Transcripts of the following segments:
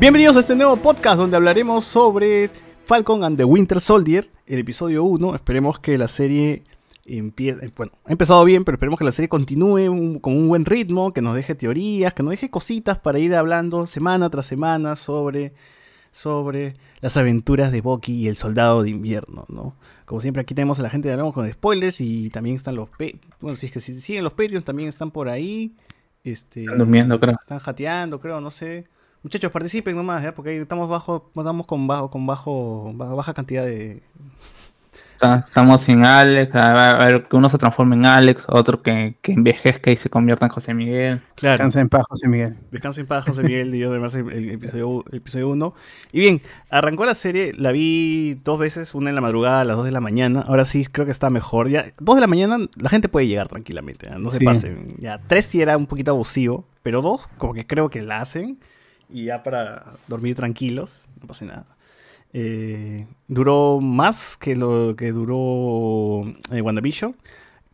Bienvenidos a este nuevo podcast donde hablaremos sobre Falcon and the Winter Soldier, el episodio 1. Esperemos que la serie empiece, bueno, ha empezado bien, pero esperemos que la serie continúe con un buen ritmo, que nos deje teorías, que nos deje cositas para ir hablando semana tras semana sobre, sobre las aventuras de Bucky y el soldado de invierno, ¿no? Como siempre aquí tenemos a la gente de Hablamos con spoilers y también están los, bueno, si es que si siguen los Patreons también están por ahí. Este, están durmiendo, creo. Están jateando, creo, no sé. Muchachos, participen nomás, ¿ya? porque estamos bajo, estamos con bajo, con bajo, baja cantidad de. Estamos sin Alex, a ver que uno se transforme en Alex, otro que, que envejezca y se convierta en José Miguel. Claro. Descansa en paz, José Miguel. Descansa en paz, José Miguel, y yo además el, el episodio, el episodio 1. Y bien, arrancó la serie, la vi dos veces, una en la madrugada, a las 2 de la mañana. Ahora sí creo que está mejor. Ya, 2 de la mañana la gente puede llegar tranquilamente, no se sí. pasen. Ya, 3 sí era un poquito abusivo, pero 2 como que creo que la hacen y ya para dormir tranquilos, no pasa nada. Eh, duró más que lo que duró eh, WandaVision.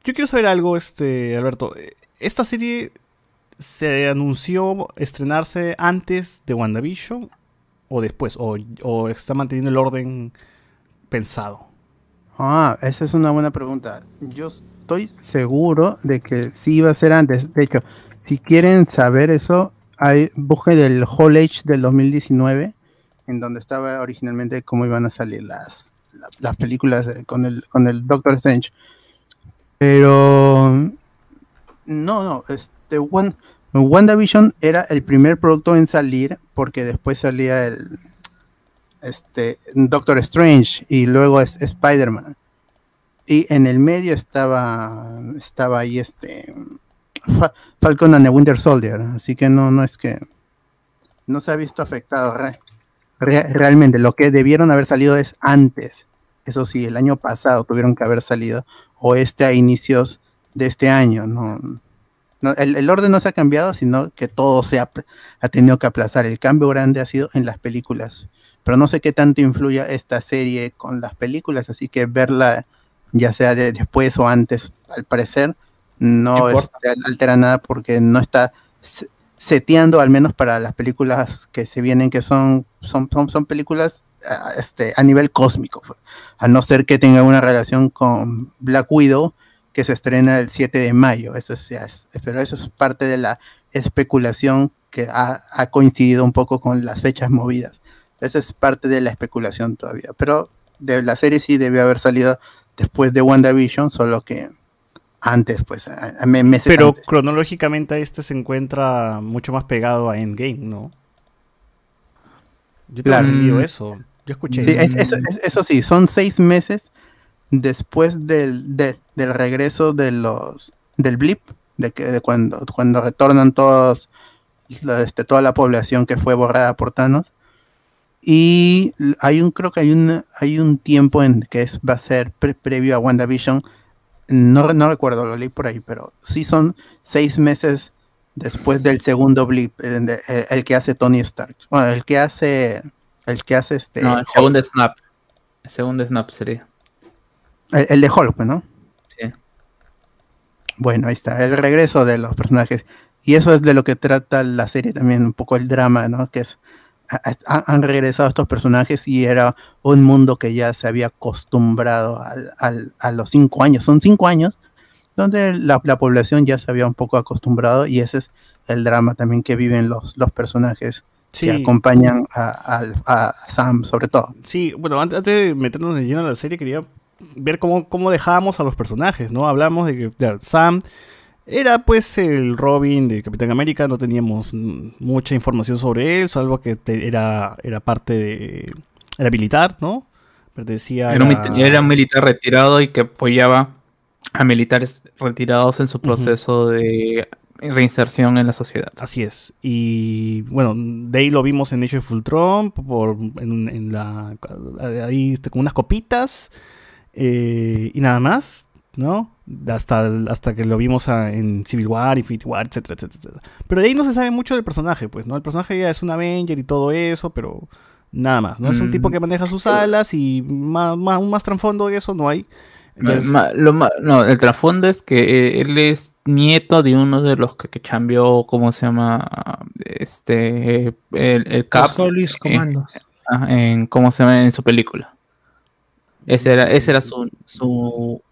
Yo quiero saber algo, este, Alberto. ¿Esta serie se anunció estrenarse antes de WandaVision o después? ¿O, o está manteniendo el orden pensado? Ah, esa es una buena pregunta. Yo estoy seguro de que sí iba a ser antes. De hecho, si quieren saber eso, hay, busque del Hall Age del 2019, en donde estaba originalmente cómo iban a salir las, las películas con el, con el Doctor Strange. Pero no, no, este One, WandaVision era el primer producto en salir porque después salía el este Doctor Strange y luego es Spider-Man. Y en el medio estaba estaba ahí este Falcon and the Winter Soldier, así que no, no es que no se ha visto afectado re, re, realmente. Lo que debieron haber salido es antes. Eso sí, el año pasado tuvieron que haber salido, o este a inicios de este año. No, no el, el, orden no se ha cambiado, sino que todo se ha, ha, tenido que aplazar. El cambio grande ha sido en las películas. Pero no sé qué tanto influya esta serie con las películas, así que verla ya sea de, después o antes, al parecer, no este, altera nada porque no está seteando, al menos para las películas que se vienen, que son, son, son, son películas este, a nivel cósmico, a no ser que tenga una relación con Black Widow, que se estrena el 7 de mayo. Eso es, es pero eso es parte de la especulación que ha, ha, coincidido un poco con las fechas movidas. Eso es parte de la especulación todavía. Pero de la serie sí debió haber salido después de WandaVision, solo que antes, pues, a, a meses Pero antes. cronológicamente este se encuentra mucho más pegado a Endgame, ¿no? Yo tengo Claro. entendido eso. Yo escuché. Sí, es- eso, es- eso sí, son seis meses después del, de- del regreso de los del blip, de que de cuando, cuando retornan todos este, toda la población que fue borrada por Thanos. Y hay un, creo que hay un, hay un tiempo en que es, va a ser pre- previo a WandaVision. No, no recuerdo, lo leí por ahí, pero sí son seis meses después del segundo blip, el, de- el- el que hace Tony Stark. Bueno, el que hace, el que hace este, No, el segundo snap. El segundo snap sería. el, el de Hulk, ¿no? Sí. Bueno, ahí está, el regreso de los personajes. Y eso es de lo que trata la serie también, un poco el drama, ¿no? Que es, han regresado estos personajes y era un mundo que ya se había acostumbrado al- al- a los cinco años. Son cinco años donde la, la población ya se había un poco acostumbrado y ese es el drama también que viven los, los personajes Sí, que acompañan a, al- a Sam, sobre todo. sí, bueno, antes, de meternos de lleno a la serie, quería ver cómo, cómo dejábamos a los personajes, ¿no? Hablamos de que ya, Sam Era pues el Robin de Capitán América, no teníamos mucha información sobre él, salvo que te- era, era parte de... Era militar, ¿no? Pertenecía Era un, la- era un militar retirado y que apoyaba a militares retirados en su proceso de reinserción en la sociedad. Así es. Y bueno, de ahí lo vimos en Age of Ultron, por, en, en la, ahí este, con unas copitas eh, y nada más, ¿no? Hasta, hasta que lo vimos a- en Civil War, Infinity War, etcétera, etcétera, etcétera. Pero de ahí no se sabe mucho del personaje, pues, ¿no? El personaje ya es un Avenger y todo eso, pero nada más, ¿no? Es un Mm. tipo que maneja sus alas y más, más, un más trasfondo de eso no hay. Entonces, Ma- lo ma- no, el trasfondo es que eh, él es nieto de uno de los que, que chambeó, ¿cómo se llama? Este, el, el Cap Los ah, en, ¿cómo se llama? En su película. Ese era, ese era su, su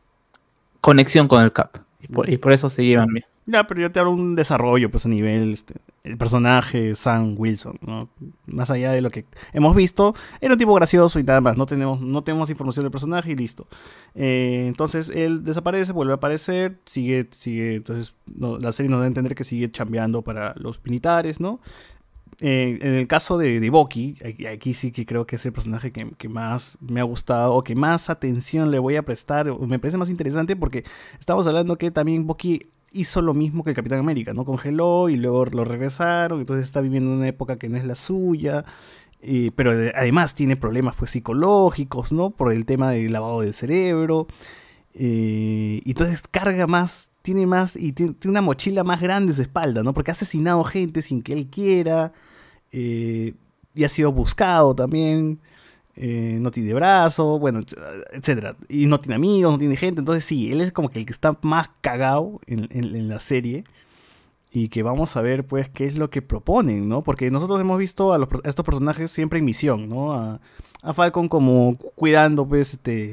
conexión con el Cap. Y por, y por eso se llevan bien. Ya, pero yo te hablo un desarrollo, pues a nivel, este, el personaje Sam Wilson, ¿no? Más allá de lo que hemos visto, era un tipo gracioso y nada más, no tenemos, no tenemos información del personaje y listo. Eh, entonces él desaparece, vuelve a aparecer, sigue, sigue, entonces no, la serie nos da a entender que sigue chambeando para los militares, ¿no? Eh, en el caso de, de Bucky, aquí, sí que creo que es el personaje que, que más me ha gustado o que más atención le voy a prestar, o me parece más interesante porque estamos hablando que también Bucky hizo lo mismo que el Capitán América, ¿no? Congeló y luego lo regresaron, entonces está viviendo una época que no es la suya, pero de- además tiene problemas pues psicológicos, ¿no? Por el tema del lavado del cerebro. eh, entonces carga más, tiene más, y tiene, tiene una mochila más grande en su espalda, ¿no? Porque ha asesinado gente sin que él quiera, eh, y ha sido buscado también, eh, no tiene brazo, bueno, etc- etcétera. Y no tiene amigos, no tiene gente. Entonces sí, él es como que el que está más cagado en, en- la serie. Y que vamos a ver pues qué es lo que proponen, ¿no? Porque nosotros hemos visto a, los estos personajes siempre en misión, ¿no? A, a Falcon como cuidando pues este,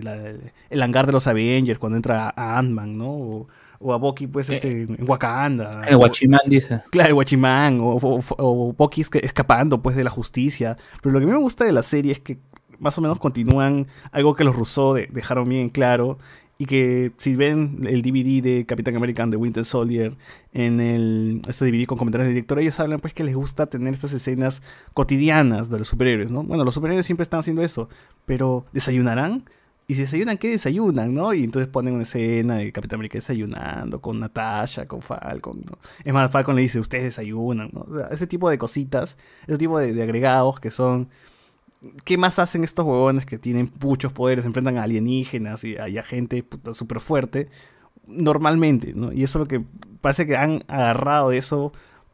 el hangar de los Avengers cuando entra a Ant-Man, ¿no? O a Bucky pues este, en Wakanda. El Guachimán dice. Claro, el Guachimán o, o, o esca- escapando pues de la justicia. Pero lo que a mí me gusta de la serie es que más o menos continúan algo que los Rousseau de- dejaron bien claro y que si ven el DVD de Capitán American de Winter Soldier en el este DVD con comentarios del director, ellos hablan pues que les gusta tener estas escenas cotidianas de los superhéroes, ¿no? Bueno, los superhéroes siempre están haciendo eso, pero ¿desayunarán? Y si desayunan, ¿qué desayunan, no? Y entonces ponen una escena de Capitán América desayunando con Natasha, con Falcon, ¿no? Es más, Falcon le dice, ustedes desayunan, ¿no? Ese tipo de cositas, ese tipo de, agregados que son... ¿Qué más hacen estos huevones que tienen muchos poderes, enfrentan a alienígenas y a, y a gente súper fuerte? Normalmente, ¿no? Y eso es lo que parece que han agarrado de eso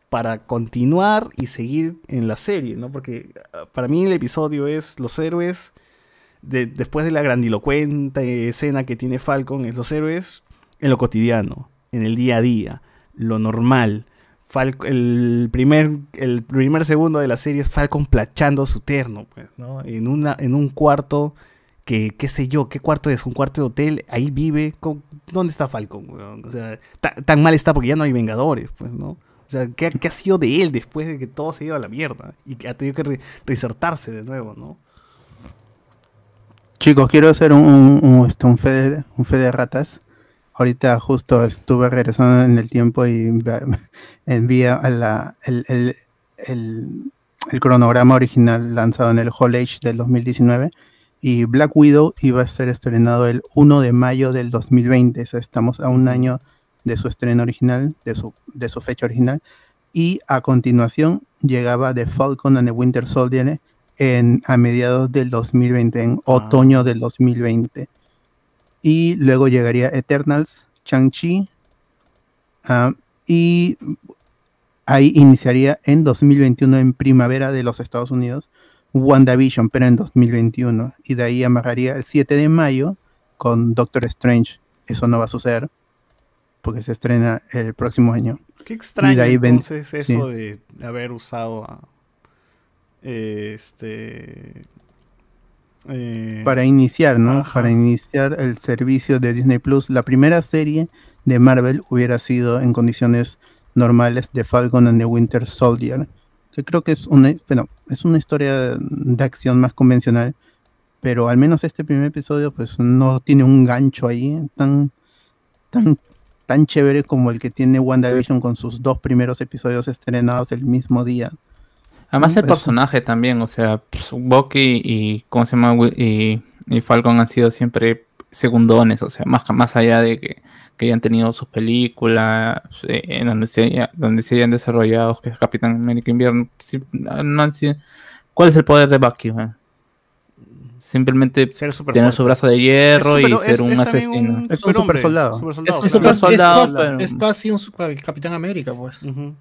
para continuar y seguir en la serie, ¿no? Porque ah, para mí el episodio es los héroes, de- después de la grandilocuente escena que tiene Falcon, es los héroes en lo cotidiano, en el día a día, lo normal. Falco- el, primer, el primer segundo de la serie es Falcon plachando su terno, pues, ¿no? En, una, en un cuarto que, qué sé yo, qué cuarto es, un cuarto de hotel, ahí vive, con- ¿dónde está Falcon? tan mal está porque ya no hay Vengadores, pues, ¿no? O sea, ¿qué, qué ha sido de él después de que todo se iba a la mierda? Y que ha tenido que re- de nuevo, ¿no? Chicos, quiero hacer un, un, un, este, un fe de, un fe de ratas. Ahorita justo estuve regresando en el tiempo y envía el, el- el- el cronograma original lanzado en el Hall Age del 2019 y Black Widow iba a ser estrenado el 1 de mayo del 2020. O sea, estamos a un año de su estreno original, de su, de su fecha original. Y a continuación llegaba The Falcon and the Winter Soldier en, a mediados del 2020, en otoño del 2020. Y luego llegaría Eternals, Shang-Chi. ah, y ahí iniciaría en 2021, en primavera de los Estados Unidos, WandaVision, pero en 2021. Y de ahí amarraría el 7 de mayo con Doctor Strange. Eso no va a suceder porque se estrena el próximo año. Qué extraño de ahí ven- entonces eso de haber usado a eh, este eh, para iniciar, ¿no? Ajá. Para iniciar el servicio de Disney Plus, la primera serie de Marvel hubiera sido en condiciones normales de Falcon and the Winter Soldier, que creo que es una, bueno, es una historia de acción más convencional, pero al menos este primer episodio pues no tiene un gancho ahí tan tan tan chévere como el que tiene WandaVision con sus dos primeros episodios estrenados el mismo día. Además el personaje también, o sea, pues, Bucky y ¿cómo se llama? Y, y Falcon han sido siempre segundones, o sea, más, más allá de que, que hayan tenido sus películas, eh, en donde se, haya- donde se hayan desarrollado, que es Capitán América Invierno, no han sido- ¿cuál es el poder de Bucky? Simplemente Ser tener fuerte. su brazo de hierro y ser es- un es asesino. un Es un superhombre, supersoldado. supersoldado, Es un es soldado, es casi un super- Capitán América, pues. Ujú.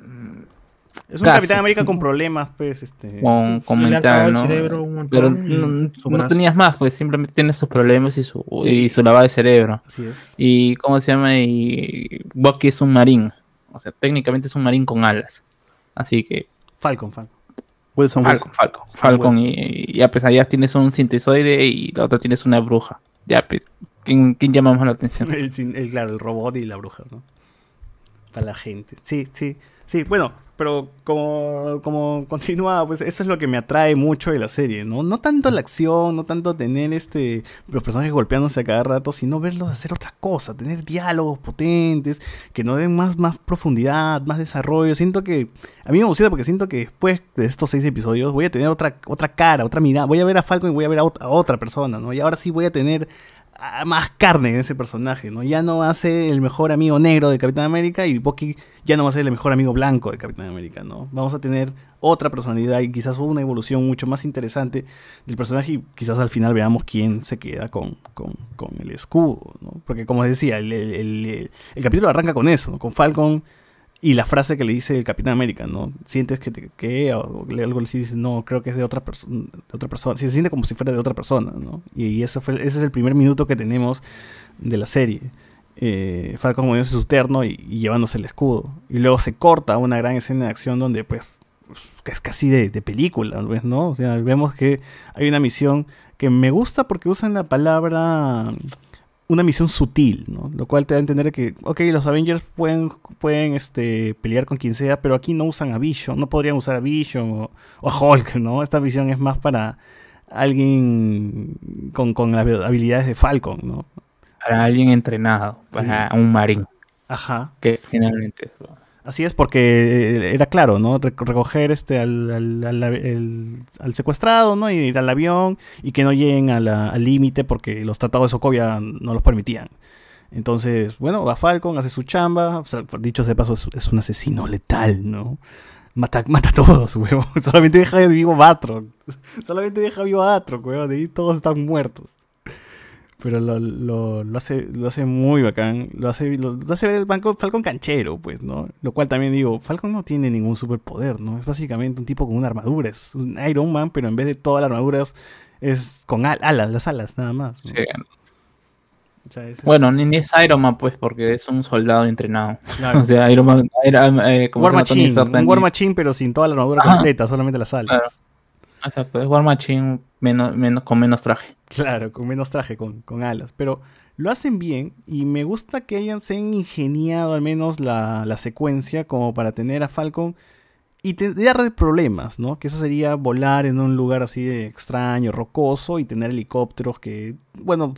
Es un Casi. Capitán América con problemas, pues, este... con, con mental, el ¿no? cerebro un montón Pero no, tenías más, pues simplemente tienes sus problemas y su, y su lavado de cerebro. Así es. Y ¿cómo se llama? Y Bucky es un marín. O sea, técnicamente es un marín con alas. Así que Falcon, Falcon. Wilson Falcon, Wilson. Falcon, Falcon y, y ya pues allá tienes un sintesoide y la otra tienes una bruja. Ya, pues, ¿quién, quién llama más la atención? El- claro, el robot y la bruja, ¿no? Para la gente. Sí, sí, sí. Bueno, pero como, como continúa, pues eso es lo que me atrae mucho de la serie, ¿no? No tanto la acción, no tanto tener este los personajes golpeándose a cada rato, sino verlos hacer otra cosa, tener diálogos potentes, que nos den más, más profundidad, más desarrollo. Siento que, a mí me emociona porque siento que después de estos seis episodios voy a tener otra, otra cara, otra mirada. Voy a ver a Falcon y voy a ver a, a otra persona, ¿no? Y ahora sí voy a tener más carne en ese personaje, ¿no? Ya no ser el mejor amigo negro de Capitán América y Bucky ya no va a ser el mejor amigo blanco de Capitán América, ¿no? Vamos a tener otra personalidad y quizás una evolución mucho más interesante del personaje y quizás al final veamos quién se queda con, con, con el escudo, ¿no? Porque como decía, el, el- el- el capítulo arranca con eso, ¿no? Con Falcon y la frase que le dice el Capitán América, ¿no? Sientes que te que o algo así dice, no, creo que es de otra persona, otra persona. Se siente como si fuera de otra persona, ¿no? Y, y eso fue, ese es el primer minuto que tenemos de la serie. Eh, Falcon poniéndose su terno y, llevándose el escudo. Y luego se corta una gran escena de acción donde, pues, que es casi de, de película. ¿no? O sea, vemos que hay una misión que me gusta porque usan la palabra una misión sutil, ¿no? Lo cual te da a entender que, ok, los Avengers pueden, pueden este, pelear con quien sea, pero aquí no usan a Vision, no podrían usar a Vision o, o a Hulk, ¿no? Esta misión es más para alguien con, con las habilidades de Falcon, ¿no? Para alguien entrenado, para un marín, Ajá. que finalmente... Así es, porque eh, era claro, ¿no? Re- recoger este al, al, al- secuestrado, ¿no? Y ir al avión y que no lleguen al límite porque los tratados de Sokovia no los permitían. Entonces, bueno, va Falcon, hace su chamba. o sea, dicho de paso, es, es un asesino letal, ¿no? Mata, mata a todos, huevón. Solamente deja vivo a Batroc. Solamente deja vivo a Batroc, huevón. De ahí todos están muertos. Pero lo, lo, lo hace, lo hace muy bacán. Lo hace, lo, lo hace ver el banco Falcon canchero, pues, ¿no? Lo cual también digo, Falcon no tiene ningún superpoder, ¿no? Es básicamente un tipo con una armadura. Es un Iron Man, pero en vez de toda la armadura es, con al- alas, las alas, nada más. ¿no? Sí. O sea, ese es- Bueno, ni es Iron Man, pues, porque es un soldado entrenado. claro. O sea, Iron Man, Iron- eh, como War Machine, un. War Machine, pero sin toda la armadura Ajá. completa, solamente las alas. Claro. Exacto, es War Machine menos, menos, con menos traje. Claro, con menos traje, con, con alas. Pero lo hacen bien y me gusta que hayan se han ingeniado al menos la, la secuencia como para tener a Falcon y te- problemas, ¿no? Que eso sería volar en un lugar así de extraño, rocoso y tener helicópteros que, bueno,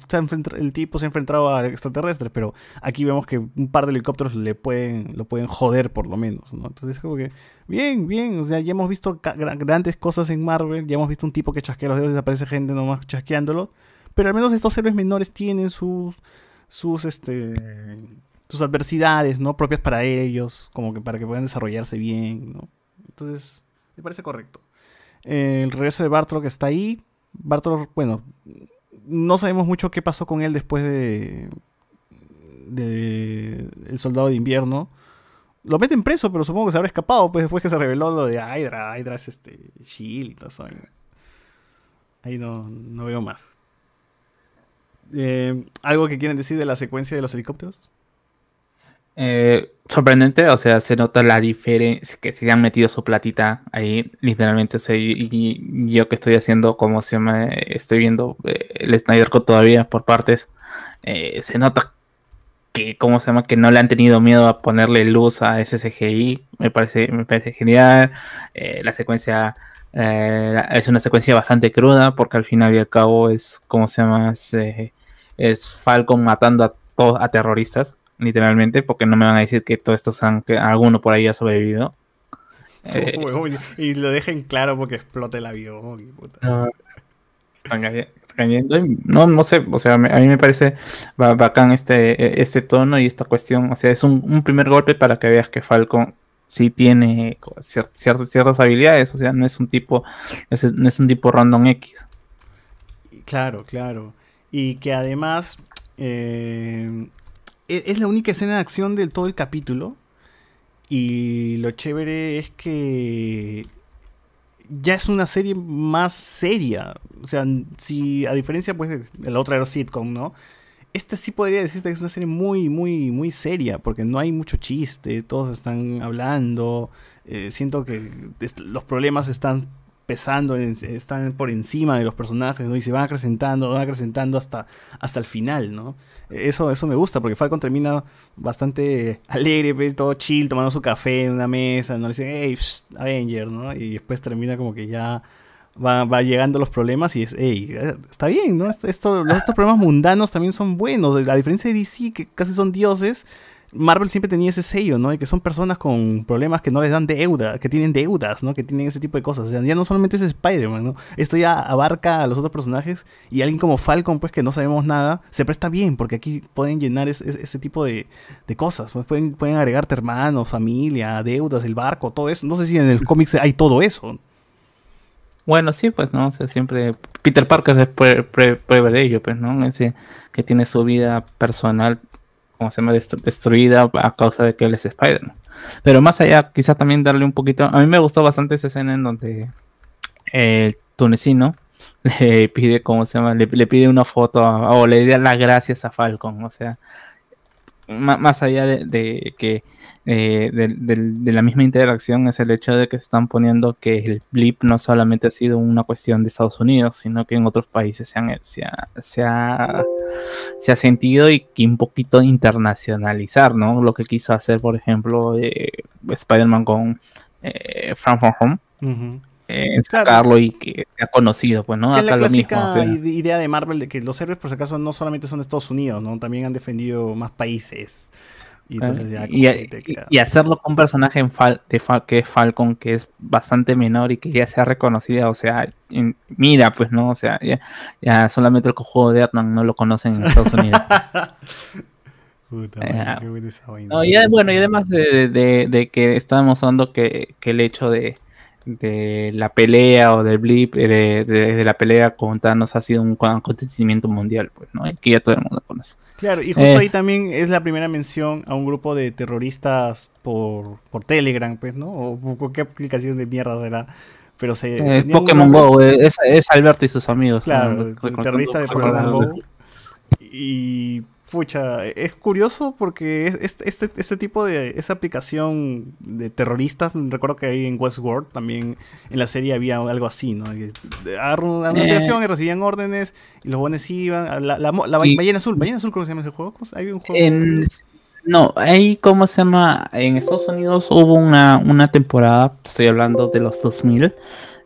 el tipo se ha enfrentado a extraterrestres, pero aquí vemos que un par de helicópteros le pueden, lo pueden joder por lo menos, ¿no? Entonces como que, bien, bien, o sea, ya hemos visto grandes cosas en Marvel, ya hemos visto un tipo que chasquea los dedos y desaparece gente nomás chasqueándolo, pero al menos estos héroes menores tienen sus, sus, este, sus adversidades, ¿no? Propias para ellos, como que para que puedan desarrollarse bien, ¿no? Entonces, me parece correcto. El regreso de Bartrock está ahí. Bartrock, bueno, no sabemos mucho qué pasó con él después de, de El Soldado de Invierno. Lo meten preso, pero supongo que se habrá escapado pues, después que se reveló lo de Hydra. Hydra es este Shield y todo eso. Ahí no, no veo más. Eh, ¿Algo que quieren decir de la secuencia de los helicópteros? Eh, sorprendente, o sea, se nota la diferencia, que se han metido su platita ahí, literalmente. sea, y, yo que estoy haciendo, como se llama, estoy viendo eh, el Snyder Cut todavía por partes, eh, se nota que, ¿cómo se llama? Que no le han tenido miedo a ponerle luz a ese CGI, me parece, me parece genial. Eh, la secuencia es una secuencia bastante cruda, porque al final y al cabo es, ¿cómo se llama? Es, Falcon matando a a terroristas literalmente, porque no me van a decir que todos estos han, que alguno por ahí ha sobrevivido. Eh, y lo dejen claro porque explota el avión. puta. no, están cay- están cayendo no, no sé, o sea, a mí me parece ba- bacán este, este tono y esta cuestión, o sea, es un, un primer golpe para que veas que Falcon sí tiene ciertas, habilidades, o sea, no es un tipo, no es un tipo random X. Claro, claro. Y que además eh, e- es la única escena de acción de todo el capítulo. Y lo chévere es que ya es una serie más seria. O sea, si a diferencia pues de la otra era sitcom, ¿no? Esta sí podría decirse que es una serie muy, muy, muy seria, porque no hay mucho chiste, todos están hablando, eh, siento que los problemas están pesando, están por encima de los personajes, ¿no? Y se van acrecentando, van acrecentando hasta, hasta el final, ¿no? Eso, eso me gusta, porque Falcon termina bastante alegre, pues, todo chill, tomando su café en una mesa, ¿no? Le dicen, hey, Avenger, ¿no? Y después termina como que ya va, va llegando los problemas y es, hey, está bien, ¿no? Esto, estos problemas mundanos también son buenos. A diferencia de DC, que casi son dioses, Marvel siempre tenía ese sello, ¿no? De que son personas con problemas que no les dan deuda, que tienen deudas, ¿no? Que tienen ese tipo de cosas. O sea, ya no solamente es Spider-Man, ¿no? Esto ya abarca a los otros personajes y alguien como Falcon, pues que no sabemos nada, se presta bien, porque aquí pueden llenar es- es- ese tipo de, cosas. Pues pueden, pueden agregarte hermanos, familia, deudas, el barco, todo eso. No sé si en el cómic hay todo eso. Bueno, sí, pues, ¿no? O sea, siempre Peter Parker es prue- prue- prueba de ello, pues, ¿no? Ese que tiene su vida personal, como se llama, Dest- destruida a causa de que él es Spider-Man. Pero más allá, quizás también darle un poquito... A mí me gustó bastante esa escena en donde el tunecino le pide, ¿cómo se llama? Le, pide una foto o le da las gracias a Falcon, o sea... Más allá de, de que eh, del- de, la misma interacción es el hecho de que se están poniendo que el blip no solamente ha sido una cuestión de Estados Unidos, sino que en otros países se, han, se, ha, se, ha, se ha sentido y que un poquito internacionalizar, ¿no? Lo que quiso hacer, por ejemplo, eh, Spider-Man con eh, From From Home, Ujú. Eh, Claro. sacarlo y que sea conocido, pues, ¿no? Es la Acá lo mismo, clásica o sea, idea de Marvel de que los héroes, por si acaso, no solamente son de Estados Unidos, ¿no? También han defendido más países. Y entonces ya. Y hacerlo con un personaje en Fal- de Fal- que es Falcon, que es bastante menor y que ya sea reconocida, o sea, en- mira, pues no, o sea, ya, ya solamente el juego de Ant-Man no lo conocen en Estados Unidos. Puta qué. No, y bueno, y además de, de- de que está demostrando que, que el hecho de, de la pelea o del blip, eh, de, de- de la pelea con Thanos ha sido un acontecimiento mundial, pues, ¿no? Que ya todo el mundo conoce. Claro, y justo Eh. ahí también es la primera mención a un grupo de terroristas por, por Telegram, pues, ¿no? O por qué aplicación de mierda será. Pero se. Eh, Pokémon Go, es, es Alberto y sus amigos. Claro, ¿no? el terrorista de Pokémon Go. Y pucha, es curioso porque es- este, este, este tipo de esa aplicación de terroristas, recuerdo que ahí en Westworld también en la serie había algo así, ¿no? Que Agarraron una aplicación y recibían órdenes y los buenos iban. La, la, la Y- ballena azul, ballena azul, ¿cómo se llama ese juego? ¿Cómo se- Hay un juego. En- no, ahí, ¿cómo se llama? En Estados Unidos hubo una, una temporada, estoy hablando de los 2000,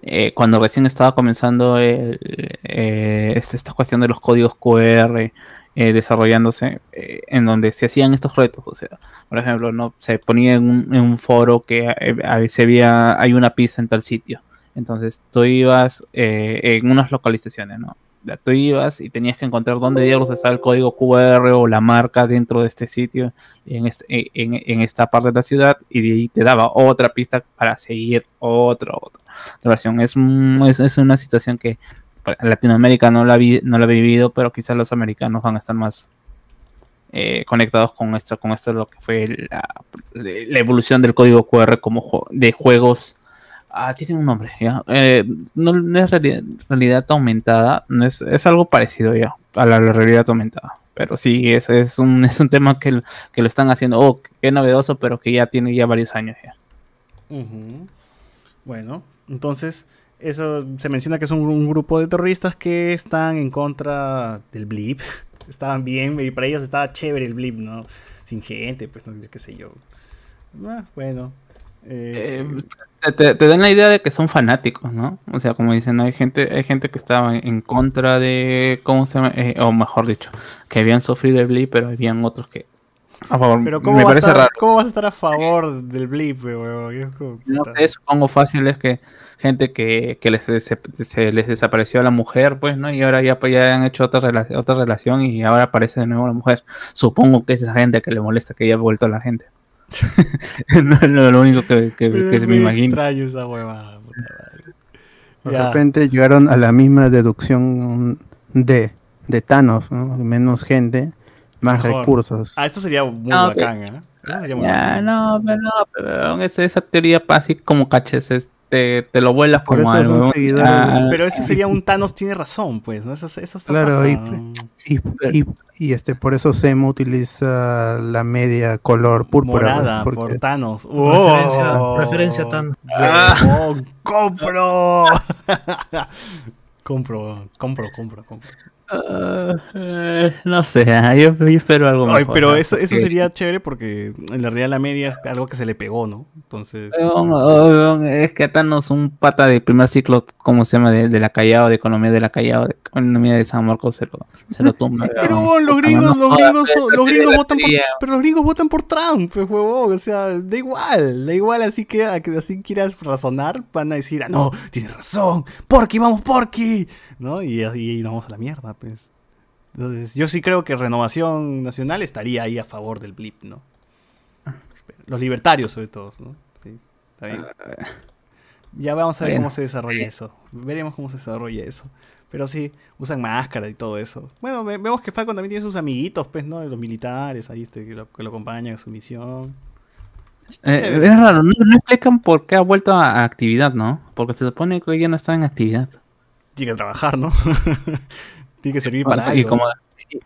eh, cuando recién estaba comenzando el- eh, este- esta cuestión de los códigos QR eh, desarrollándose, eh, en donde se hacían estos retos. O sea, por ejemplo, no se ponía en un, en un foro que eh, se veía, hay una pista en tal sitio. Entonces tú ibas eh, en unas localizaciones, ¿no? Tú ibas y tenías que encontrar dónde diablos está el código QR o la marca dentro de este sitio, en, este- en, en esta parte de la ciudad, y de ahí te daba otra pista para seguir otra, otra. Es, es, es una situación que Latinoamérica no la, vi- no la ha vivido, pero quizás los americanos van a estar más eh, conectados con esto, con esto lo que fue la, evolución del código QR como de juegos. Ah, tiene un nombre, ¿ya? Eh, no, es realidad, aumentada, no es, es algo parecido ya a la, realidad aumentada. Pero sí, es, es, un, es un tema que, que lo están haciendo, oh, qué novedoso, pero que ya tiene ya varios años ya. Bueno, entonces eso se menciona que son un grupo de terroristas que están en contra del blip. Estaban bien y para ellos estaba chévere el blip, ¿no? Sin gente, pues no qué sé yo. Ah, bueno. eh, Eh, te, te- dan la idea de que son fanáticos, ¿no? O sea, como dicen, hay gente, hay gente que estaba en contra de, ¿cómo se llama? Eh, o mejor dicho, que habían sufrido el blip, pero habían otros que A favor. Pero ¿cómo, me vas a parece estar, raro. ¿cómo vas a estar a favor del blip, weón? Como, No sé, supongo fácil es que gente que, que les des- se les desapareció a la mujer, pues, ¿no? Y ahora ya, pues, ya han hecho otra, rela- otra relación y ahora aparece de nuevo la mujer. Supongo que es esa gente que le molesta que haya vuelto a la gente. no es lo, lo único que, que- que es me imagino. extraño esa huevada, puta madre. De repente llegaron a la misma deducción de, de Thanos, ¿no? Menos gente, más Mejor. recursos. Ah, esto sería muy No, bacán, ¿eh? Eso sería muy Ya, bacán. no, pero no, pero esa, esa teoría así como caches, este, te lo vuelas Por como eso son algo. Ah, Pero ese sería un Thanos tiene razón, pues, ¿no? Eso, eso está Claro, y- Y, y, y, este, por eso Semo utiliza la media color púrpura. Morada pues, por porque Thanos. Referencia- ¡Oh! referencia a Thanos. ¡Huevón! ¡Compro! compro, compro, compro, compro. Ah, eh, no sé, yo, yo espero algo mejor, pero eso, eso sería chévere porque en la realidad la media es algo que se le pegó, ¿no? Entonces. Weón, weón, Es que Thanos, un pata de primer ciclo, ¿cómo se llama? De, de la Callao, de economía de la Callao, de economía de San Marcos, se lo, se lo tumba. Pero los gringos, los gringos, son- los gringos votan por, pero los gringos votan por Trump, pues huevón, o sea, da igual, da igual así que, así quieras razonar, van a decir, ah, no, tienes razón, Porky, vamos Porky, ¿no? Y así nos vamos a la mierda, pues. Entonces, yo sí creo que Renovación Nacional estaría ahí a favor del blip, ¿no? Los libertarios, sobre todo, ¿no? Sí, está bien. Ya vamos a ver Bueno. cómo se desarrolla eso. Veremos cómo se desarrolla eso. Pero sí, usan máscara y todo eso. Bueno, ve- vemos que Falcon también tiene sus amiguitos, pues, ¿no? De los militares, ahí este, que, lo, que lo acompañan en su misión. Eh, es raro, no, no explican por qué ha vuelto a, a actividad, ¿no? Porque se supone que ya no está en actividad. Tiene que trabajar, ¿no? tiene que servir para y, algo. como,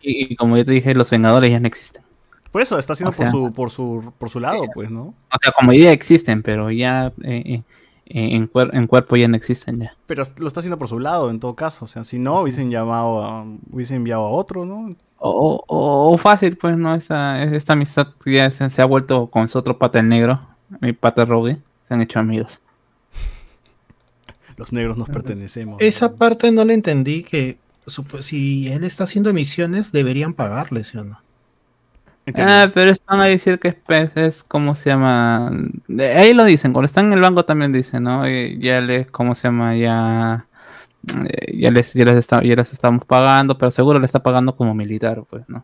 y, y como yo te dije, los Vengadores ya no existen. Por eso está haciendo o sea- por, su, por, su, por su lado, pues, ¿no? O sea, como idea existen, pero ya eh, eh, eh, en, cuer- en cuerpo ya no existen ya. Pero lo está haciendo por su lado, en todo caso. O sea, si no, hubiesen llamado a, hubiesen enviado a otro, ¿no? O, o- o fácil, pues, ¿no? Esta, esta amistad ya se, se ha vuelto con su otro pata el negro, mi pata Rowdy, se han hecho amigos. Los negros nos pertenecemos. Esa parte no la entendí que si él está haciendo emisiones deberían pagarle, ¿sí o no? Entiendo. Ah, pero es- van a decir que es, pe- es ¿cómo se llama? De- Ahí lo dicen, cuando están en el banco también dicen, ¿no? Y ya les, ¿cómo se llama? Ya, eh, ya les, ya les, está- ya les estamos pagando, pero seguro le está pagando como militar, pues, ¿no?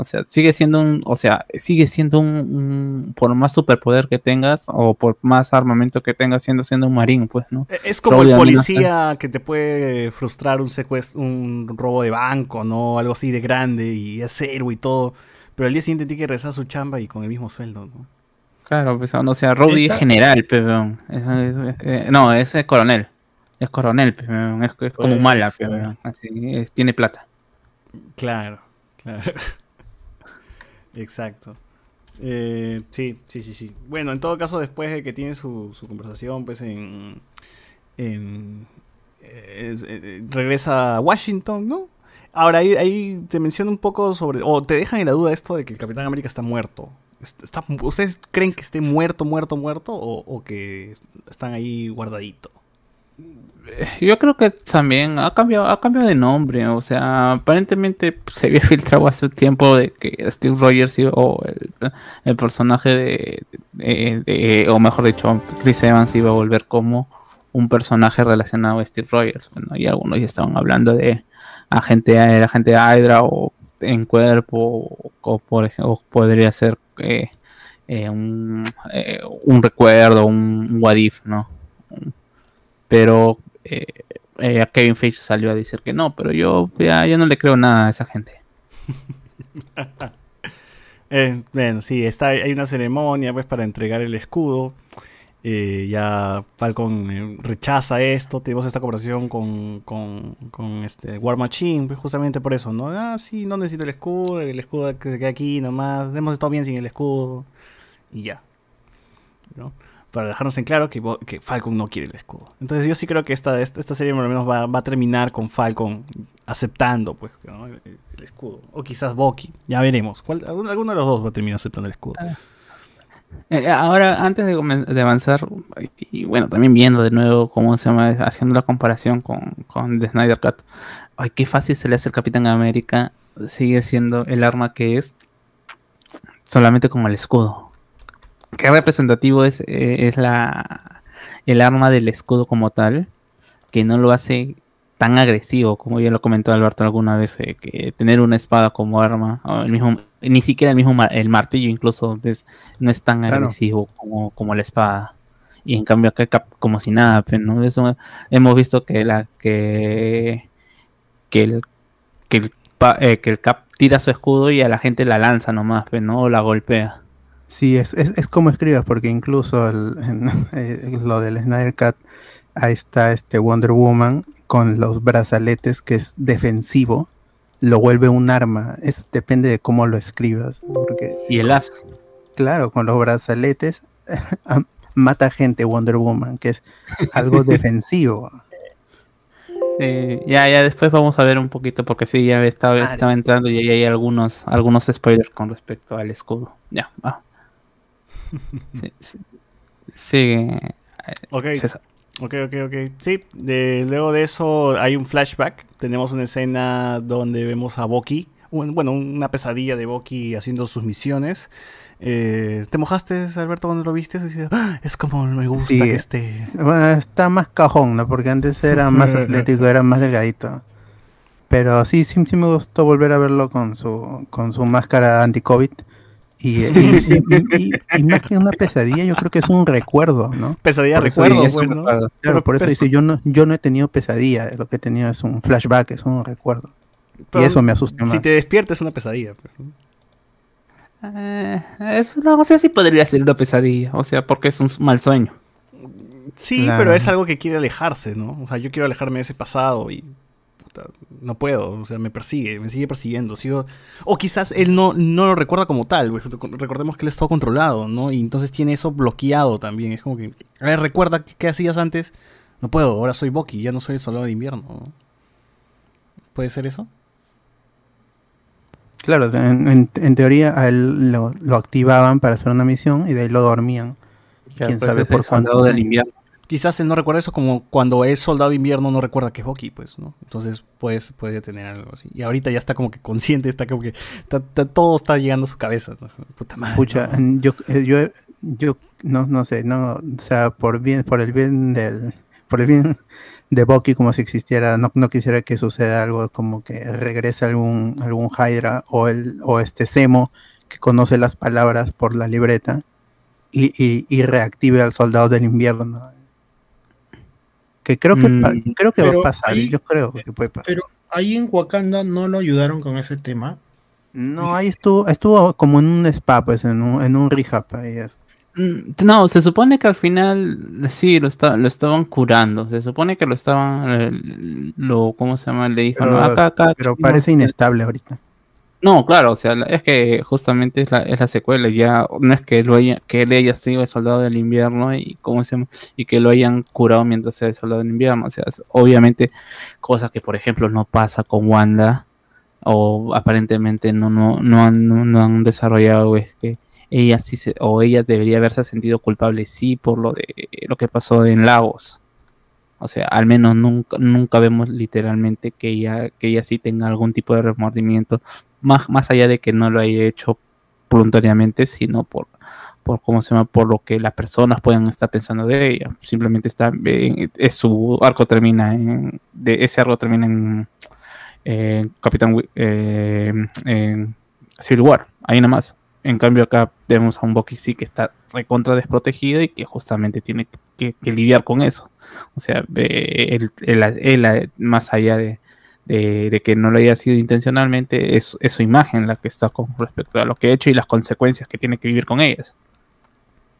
O sea, sigue siendo un, o sea, sigue siendo un, un- por más superpoder que tengas o por más armamento que tengas, siendo siendo un marín, pues, ¿no? E- Es como el policía que te puede frustrar un secuestro, un robo de banco, ¿no? Algo así de grande y es héroe y todo. Pero al día siguiente tiene que regresar a su chamba y con el mismo sueldo, ¿no? Claro, pues, o sea, Rowdy es general, peón. no, ese es coronel. Es coronel, peón. Es, es como Pues, mala, eh. peón. Así, es- tiene plata. Claro, claro. Exacto. Eh, sí, sí, sí, sí. Bueno, en todo caso, después de que tiene su, su conversación, pues en. en eh, es- eh, regresa a Washington, ¿no? Ahora ahí, ahí te menciona un poco sobre. O te dejan en la duda esto de que el Capitán América está muerto. ¿Ustedes creen que esté muerto, muerto, muerto? O, o que están ahí guardadito? Yo creo que también ha cambiado, ha cambiado de nombre. O sea, aparentemente pues, se había filtrado hace un tiempo de que Steve Rogers o el, el personaje de, o mejor dicho, Chris Evans iba a volver como un personaje relacionado a Steve Rogers. Bueno, y algunos ya estaban hablando de agente, el agente Hydra o en cuerpo, o, por ejemplo, podría ser eh, eh, un, eh, un recuerdo, un what if, ¿no? Pero eh, eh, Kevin Feige salió a decir que no, pero yo ya, no le creo nada a esa gente. Eh, bueno, sí, está, hay una ceremonia pues para entregar el escudo. Ya Falcon rechaza esto. Tenemos esta conversación con, con, con este War Machine, pues justamente por eso, ¿no? Ah, sí, no necesito el escudo, el escudo que se queda aquí nomás. Hemos estado bien sin el escudo. Y ya. ¿No? Para dejarnos en claro que, Falcon no quiere el escudo. Entonces yo sí creo que esta, esta, serie por lo menos va, va a terminar con Falcon aceptando pues el, escudo. O quizás Bucky. Ya veremos. ¿Cuál- alguno, de los dos va a terminar aceptando el escudo. Eh, ahora, antes de, de avanzar, y bueno, también viendo de nuevo cómo se llama, haciendo la comparación con, con The Snyder Cut, ay, qué fácil se le hace el Capitán América, sigue siendo el arma que es, solamente como el escudo. Qué representativo es, eh, es la el arma del escudo como tal, que no lo hace tan agresivo, como ya lo comentó Alberto alguna vez, eh, que tener una espada como arma, o el mismo, ni siquiera el mismo el martillo incluso es- no es tan Claro. agresivo como, como la espada. Y en cambio acá cap- como si nada, ¿no? Eso hemos visto que la que que el que el, eh, que el Cap tira su escudo y a la gente la lanza nomás, pues, ¿no? O la golpea. Sí, es, es, es como escribas, porque incluso el- en- eh, lo del Snyder Cut, ahí está este Wonder Woman con los brazaletes, que es defensivo, lo vuelve un arma. Es depende de cómo lo escribas, porque Y el as. claro, con los brazaletes mata gente Wonder Woman, que es algo defensivo. Eh, ya, ya después vamos a ver un poquito, porque sí, ya estaba, entrando y ahí hay algunos, algunos spoilers con respecto al escudo. Ya, va. Sí, sí. Sigue, Ok, César. ok, ok, ok. Sí, de- luego de eso hay un flashback. Tenemos una escena donde vemos a Boki. un- bueno, una pesadilla de Boki haciendo sus misiones. Eh, ¿Te mojaste, Alberto, cuando lo viste? "Ah, Es como me gusta Sí. que esté... Bueno, está más cajón, ¿no? Porque antes era más atlético, era más delgadito. Pero sí, sí, sí me gustó volver a verlo con su, con su máscara anti-COVID. Y, y- y- y- y- y más que una pesadilla, yo creo que es un recuerdo, ¿no? Pesadilla Por recuerdo, sí, pues, eso me ¿no? acuerdo. Claro, Pero- por eso dice, yo no, yo no he tenido pesadilla, lo que he tenido es un flashback, es un recuerdo. Pero y eso me asusta más. Si te despiertas es una pesadilla. pues, ¿no? Eh, es una, o sea, sí podría ser una pesadilla, o sea, porque es un mal sueño. Sí, Claro. pero es algo que quiere alejarse, ¿no? O sea, yo quiero alejarme de ese pasado y puta, no puedo, o sea, me persigue, me sigue persiguiendo, sigo o quizás él no no lo recuerda como tal, recordemos que él está controlado, ¿no? Y entonces tiene eso bloqueado también, es como que, a ver, recuerda qué, qué hacías antes. No puedo, ahora soy Bucky, ya no soy el soldado de invierno. ¿no? ¿Puede ser eso? Claro, en, en- en teoría a él lo, lo activaban para hacer una misión y de ahí lo dormían. Quién pues, sabe por del invierno. Quizás él no recuerda eso como cuando es soldado de invierno no recuerda que es Bucky, pues, ¿no? Entonces, pues, puede tener algo así. Y ahorita ya está como que consciente, está como que está- está- todo está llegando a su cabeza. ¿no? Puta madre. Pucha, yo, eh, yo, yo no, no sé, no, o sea, por bien, por el bien del, por el bien de Bucky, como si existiera, no, no quisiera que suceda algo como que regrese algún, algún Hydra o el, o este Semo que conoce las palabras por la libreta y, y, y reactive al soldado del invierno. Que creo que Mm, creo que va a pero pasar, ahí- yo creo que puede pasar. Pero ahí en Wakanda no lo ayudaron con ese tema. No, ahí estuvo, estuvo como en un spa, pues, en un, en un rehab. Ahí es. Mm, No, se supone que al final sí lo, está, lo estaban curando. Se supone que lo estaban. eh, Lo, ¿Cómo se llama? Le dijo, Pero- no, acá, acá. Pero no, parece inestable ahorita. No, claro, o sea, es que justamente es la, es la secuela. Ya no es que lo haya, que él haya sido el soldado del invierno y cómo se y que lo hayan curado mientras sea el soldado del invierno. O sea, es obviamente cosas que, por ejemplo, no pasa con Wanda o aparentemente no, no, no, han, no, no han desarrollado es que ella sí se, o ella debería haberse sentido culpable sí por lo de lo que pasó en Lagos. O sea, al menos nunca, nunca vemos literalmente que ella, que ella sí tenga algún tipo de remordimiento, más, más allá de que no lo haya hecho voluntariamente, sino por, por cómo se llama, por lo que las personas puedan estar pensando de ella. Simplemente está, eh, es su arco termina en, de ese arco termina en, en Capitán eh, en Civil War, ahí nada más. En cambio acá vemos a un sí que está recontra desprotegido y que justamente tiene que, lidiar con eso. O sea, él, él- él, más allá de, de, de que no lo haya sido intencionalmente, es, es su imagen la que está con respecto a lo que ha hecho y las consecuencias que tiene que vivir con ellas.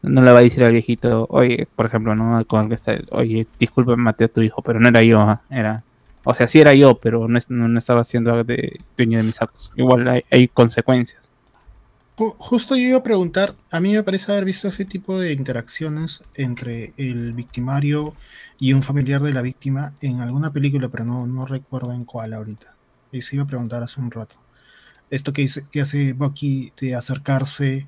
No le va a decir al viejito, oye, por ejemplo, ¿no? Con está, oye, disculpa, maté a tu hijo, pero no era yo, ah, era... O sea, sí era yo, pero no, no, estaba siendo de, dueño de mis actos. Igual hay, hay consecuencias. Ju- Justo yo iba a preguntar, a mí me parece haber visto ese tipo de interacciones entre el victimario y un familiar de la víctima en alguna película, pero no, no recuerdo en cuál ahorita. Y se iba a preguntar hace un rato. Esto que, dice, que hace Bucky de acercarse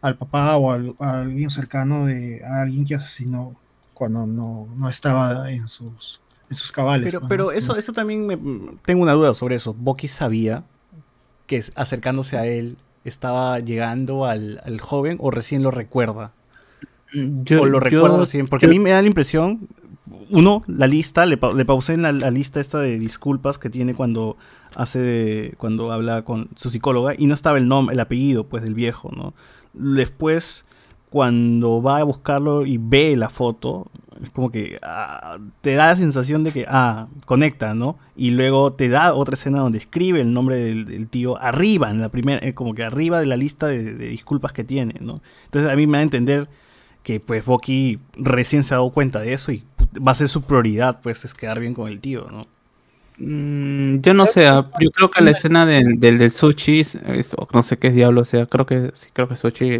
al papá o al- a alguien cercano de a alguien que asesinó cuando no, no estaba en sus, en sus cabales. Pero, pues, pero eso, eso también me, tengo una duda sobre eso. Bucky sabía que acercándose a él estaba llegando al, al joven o recién lo recuerda. Yo, o lo yo- recuerdo recién. Porque yo- a mí me da la impresión, uno, la lista, le, pa- pausé en la, lista esta de disculpas que tiene cuando hace de- cuando habla con su psicóloga y no estaba el nombre, el apellido pues del viejo, ¿no? Después cuando va a buscarlo y ve la foto, es como que ah, te da la sensación de que, ah, conecta, ¿no? Y luego te da otra escena donde escribe el nombre del, del tío arriba, en la primera, eh, como que arriba de la lista de, de disculpas que tiene, ¿no? Entonces a mí me da a entender que pues Bucky recién se ha dado cuenta de eso y va a ser su prioridad, pues, es quedar bien con el tío, ¿no? Mm, yo no sé, ah, yo creo que la escena del, del, sushi, no sé qué diablo sea, creo que sí, creo que sushi,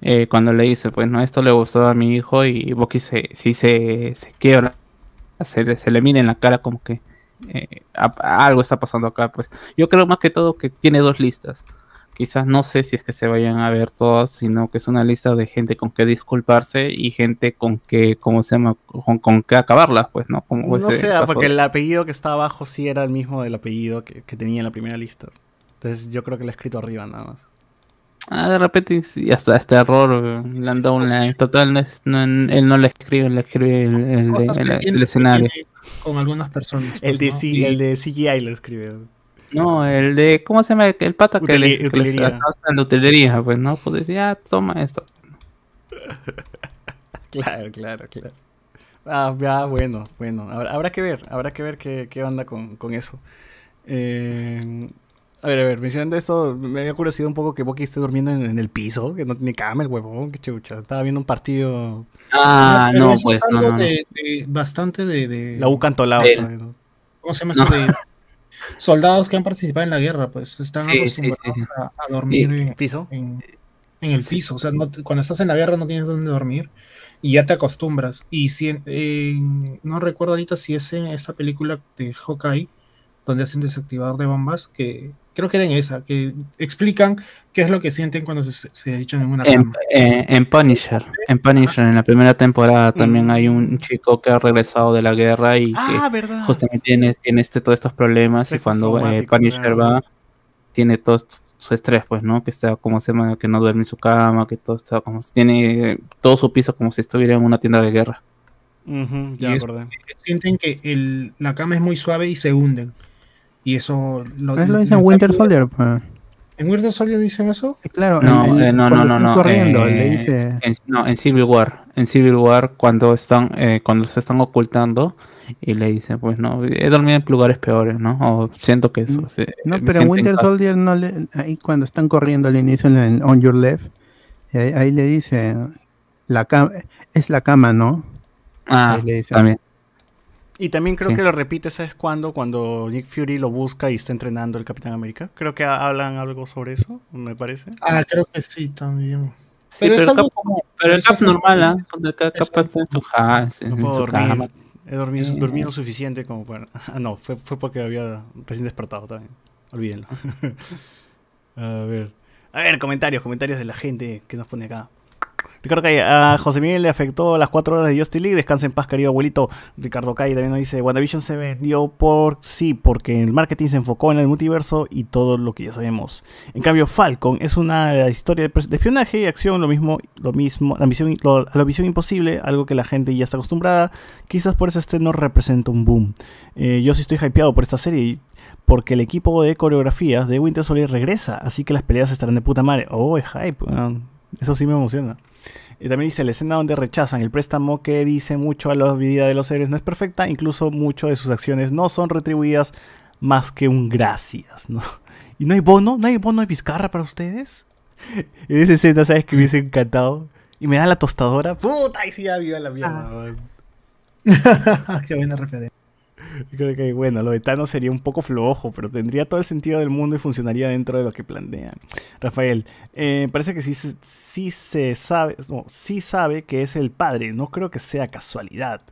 eh, cuando le dice, pues no, esto le gustó a mi hijo y Bucky se, sí se, se quiebra, se, se le mira en la cara como que eh, algo está pasando acá, pues yo creo más que todo que tiene dos listas. Quizás no sé si es que se vayan a ver todas, sino que es una lista de gente con que disculparse y gente con que, ¿cómo se llama? Con, con que acabarlas, pues, ¿no? Como No sé, caso porque el apellido que está abajo sí era el mismo del apellido que, que tenía en la primera lista. Entonces yo creo que lo he escrito arriba nada más. Ah, de repente sí, hasta este error eh, le han dado un sí. line. Total, no es- no- él no le escribe, le escribe el, el escenario. Con algunas personas. El pues, de, ¿no? C- Y- el de CGI lo escribe. No, el de, ¿cómo se llama? El pata que le, Utili- que le en la utilería, pues, ¿no? Pues decía, ah, toma esto. Claro, claro, claro. Ah, ya, bueno, bueno. Habrá, habrá que ver, habrá que ver qué, qué onda con, con eso. Eh, a ver, a ver, mencionando esto, me dio curiosidad un poco que Bucky esté durmiendo en, en el piso, que no tiene cama el huevón, qué chucha. Estaba viendo un partido, Ah, pero no, eso pues, es no, de- de- bastante de, de- la U cantolao. ¿Cómo se llama? De soldados que han participado en la guerra, pues están Sí, acostumbrados sí, sí. A, a dormir en- ¿Piso? en, en el piso. O sea, no- cuando estás en la guerra no tienes dónde dormir y ya te acostumbras. Y si en- en- no recuerdo ahorita si es en esta película de Hawkeye, donde hacen desactivador de bombas, que creo que era en esa, que explican qué es lo que sienten cuando se, se echan en una En, cama. eh, en Punisher, en Punisher, en la primera temporada también Mm. hay un chico que ha regresado de la guerra y Ah, que verdad. justamente tiene, tiene este, todos estos problemas y cuando eh, Punisher claro. va, tiene todo su estrés, pues, ¿no? Que está como se llama, que no duerme en su cama, que todo está como, tiene todo su piso como si estuviera en una tienda de guerra. Y ya me es-. Sienten que el- la cama es muy suave y se hunden. Y eso lo, Eso lo dicen Winter. Soldier. pues. ¿En Winter Soldier dicen eso? Eh, Claro, No, en- en- eh, no, no, no, están no. corriendo, eh, le dice. en, no, en Civil War. En Civil War, cuando están, eh, cuando se están ocultando y le dicen, pues no, he dormido en lugares peores, ¿no? O siento que eso. se- No, pero en Winter. Soldier no le, ahí cuando están corriendo al inicio en, el On Your Left, ahí, ahí le dice la cama, es la cama, ¿no? Ah, ahí le dice. también. Y también creo Sí. que lo repite, ¿sabes cuándo? Cuando Nick Fury lo busca y está entrenando el Capitán América. Creo que ha- hablan algo sobre eso, me parece. Ah, creo que sí, también. Sí, Pero, es algo Cap- como. Pero el es Cap normal, ¿ah? Donde Cap Cap está en su, en No puedo su dormir. cama. He dormido, Eh. dormido lo suficiente como para... Ah, no, fue, fue porque había recién despertado también. Olvídenlo. a ver. A ver, comentarios, comentarios de la gente que nos pone acá. Ricardo Calle, a José Miguel le afectó las 4 horas de Justice League. Descansa en paz, querido abuelito. Ricardo Calle también nos dice: WandaVision se vendió por sí, porque el marketing se enfocó en el multiverso y todo lo que ya sabemos. En cambio, Falcon es una historia de, espionaje y acción, lo mismo, lo mismo, la misión, la misión imposible, algo que la gente ya está acostumbrada. Quizás por eso este no representa un boom. Eh, yo sí estoy hypeado por esta serie porque el equipo de coreografías de Winter Soldier regresa, así que las peleas estarán de puta madre. Oh, es hype. Eso sí me emociona. Y también dice, la escena donde rechazan el préstamo que dice mucho a la vida de los seres no es perfecta, incluso mucho de sus acciones no son retribuidas más que un gracias, ¿no? ¿Y no hay bono? ¿No hay bono de pizcarra para ustedes? En esa escena, ¿sabes que me hubiese encantado? Y me da la tostadora. ¡Puta! Y sí, ya viva la mierda. weón. Qué buena referencia. Creo que bueno, lo de Thanos sería un poco flojo, pero tendría todo el sentido del mundo y funcionaría dentro de lo que plantean. Rafael, eh, parece que sí, sí se sabe, no, sí sabe que es el padre, no creo que sea casualidad.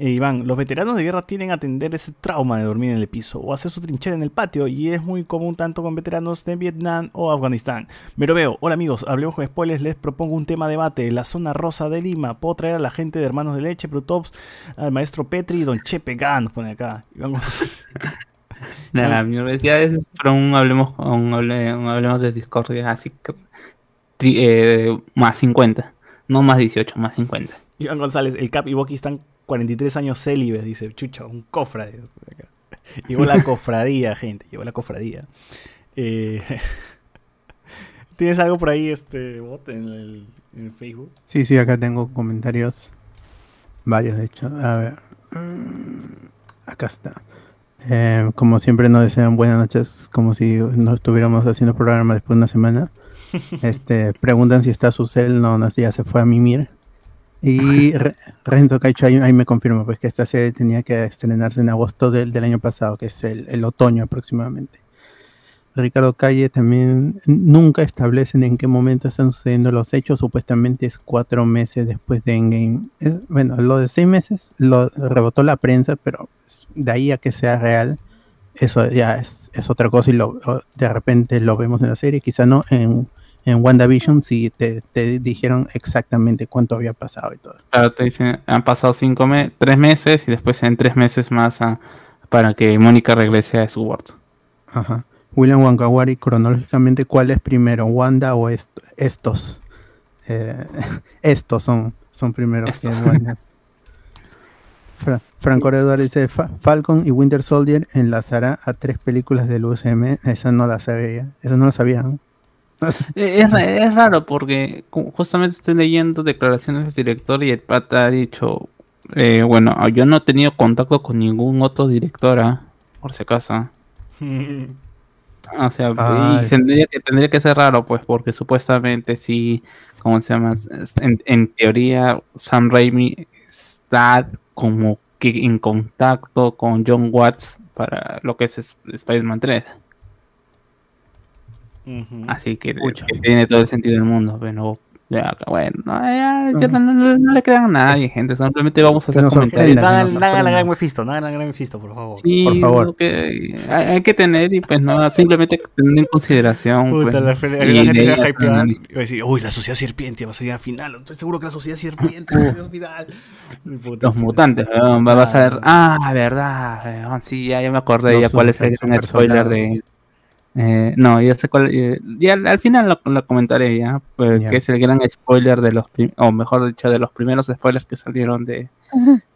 Eh, Iván, los veteranos de guerra tienen a atender ese trauma de dormir en el piso o hacer su trinchera en el patio y es muy común tanto con veteranos de Vietnam o Afganistán. Pero veo, hola amigos, hablemos con spoilers, les propongo un tema de debate, la zona rosa de Lima, puedo traer a la gente de Hermanos de Leche, Protops, al maestro Petri y Don Chepe Gan, nos pone acá. Iván González. Nada, mi universidad es pero aún hablemos, hable- aún hablemos de discordia, así que tri- eh, más 50, no más 18, más 50. Iván González, el Cap y Boki están 43 años célibes, dice, chucha, un cofra. Llegó la cofradía, gente, llegó la cofradía. Eh, ¿Tienes algo por ahí, este, bot, en el, en el Facebook? Sí, sí, acá tengo comentarios. Varios, de hecho. A ver. Mm, Acá está. Eh, como siempre nos desean buenas noches, como si no estuviéramos haciendo programa después de una semana. Este, preguntan si está su cel, no, no, ya se fue a mimir. Y Re- Renzo Caicho ahí, me confirma pues que esta serie tenía que estrenarse en agosto del, del año pasado, que es el, el otoño aproximadamente. Ricardo Calle también nunca establecen en qué momento están sucediendo los hechos. Supuestamente es cuatro meses después de Endgame. Bueno, lo de seis meses lo rebotó la prensa, pero de ahí a que sea real, eso ya es, es otra cosa y lo, de repente lo vemos en la serie. Quizá no en, en WandaVision si te, te dijeron exactamente cuánto había pasado y todo. Claro, te dicen, han pasado cinco me tres meses y después en tres meses más ah, para que Mónica regrese a Sword. Ajá. William Wankawari, cronológicamente, ¿cuál es primero, Wanda o est- estos? Eh, estos son, son primeros que Estos. Wanda. Fra- Franco Eduardo dice "Fa- Falcon y Winter Soldier enlazará a tres películas del UCM. Esa no la sabía. Esa no la sabía. ¿no? Eh, Es, es raro porque justamente estoy leyendo declaraciones del director y el pata ha dicho, eh, bueno, yo no he tenido contacto con ningún otro director, ah, por si acaso. O sea, Ay. y tendría que, tendría que ser raro, pues, porque supuestamente sí, ¿cómo se llama? En, en teoría, Sam Raimi está como que en contacto con John Watts para lo que es es- Spider-Man 3. Así que, tiene todo el sentido del mundo, pero ya, bueno, no, ya- ya no, no- no le crean a nadie, gente, simplemente vamos a hacer comentarios. No nos no hagan la gran Mephisto, la gran Mephisto, por favor. Sí, Por favor. lo que hay, hay que tener y pues no, simplemente tener en consideración. Puta, pues, la, fe- y la gente de se va a hasta hypear analizar. y va a decir, uy, la sociedad serpiente va a salir al final. Estoy seguro que la sociedad serpiente va a salir al final. Puta, Los puta. mutantes, weón, va, a ser. Ah. Verdad, sí, ya, ya me acordé ya cuál es el gran spoiler de. Eh, no, ya sé cuál. eh, ya al al final lo, lo comentaré ya, pues, Ya. que es el gran spoiler de los. O mejor dicho, de los primeros spoilers que salieron de,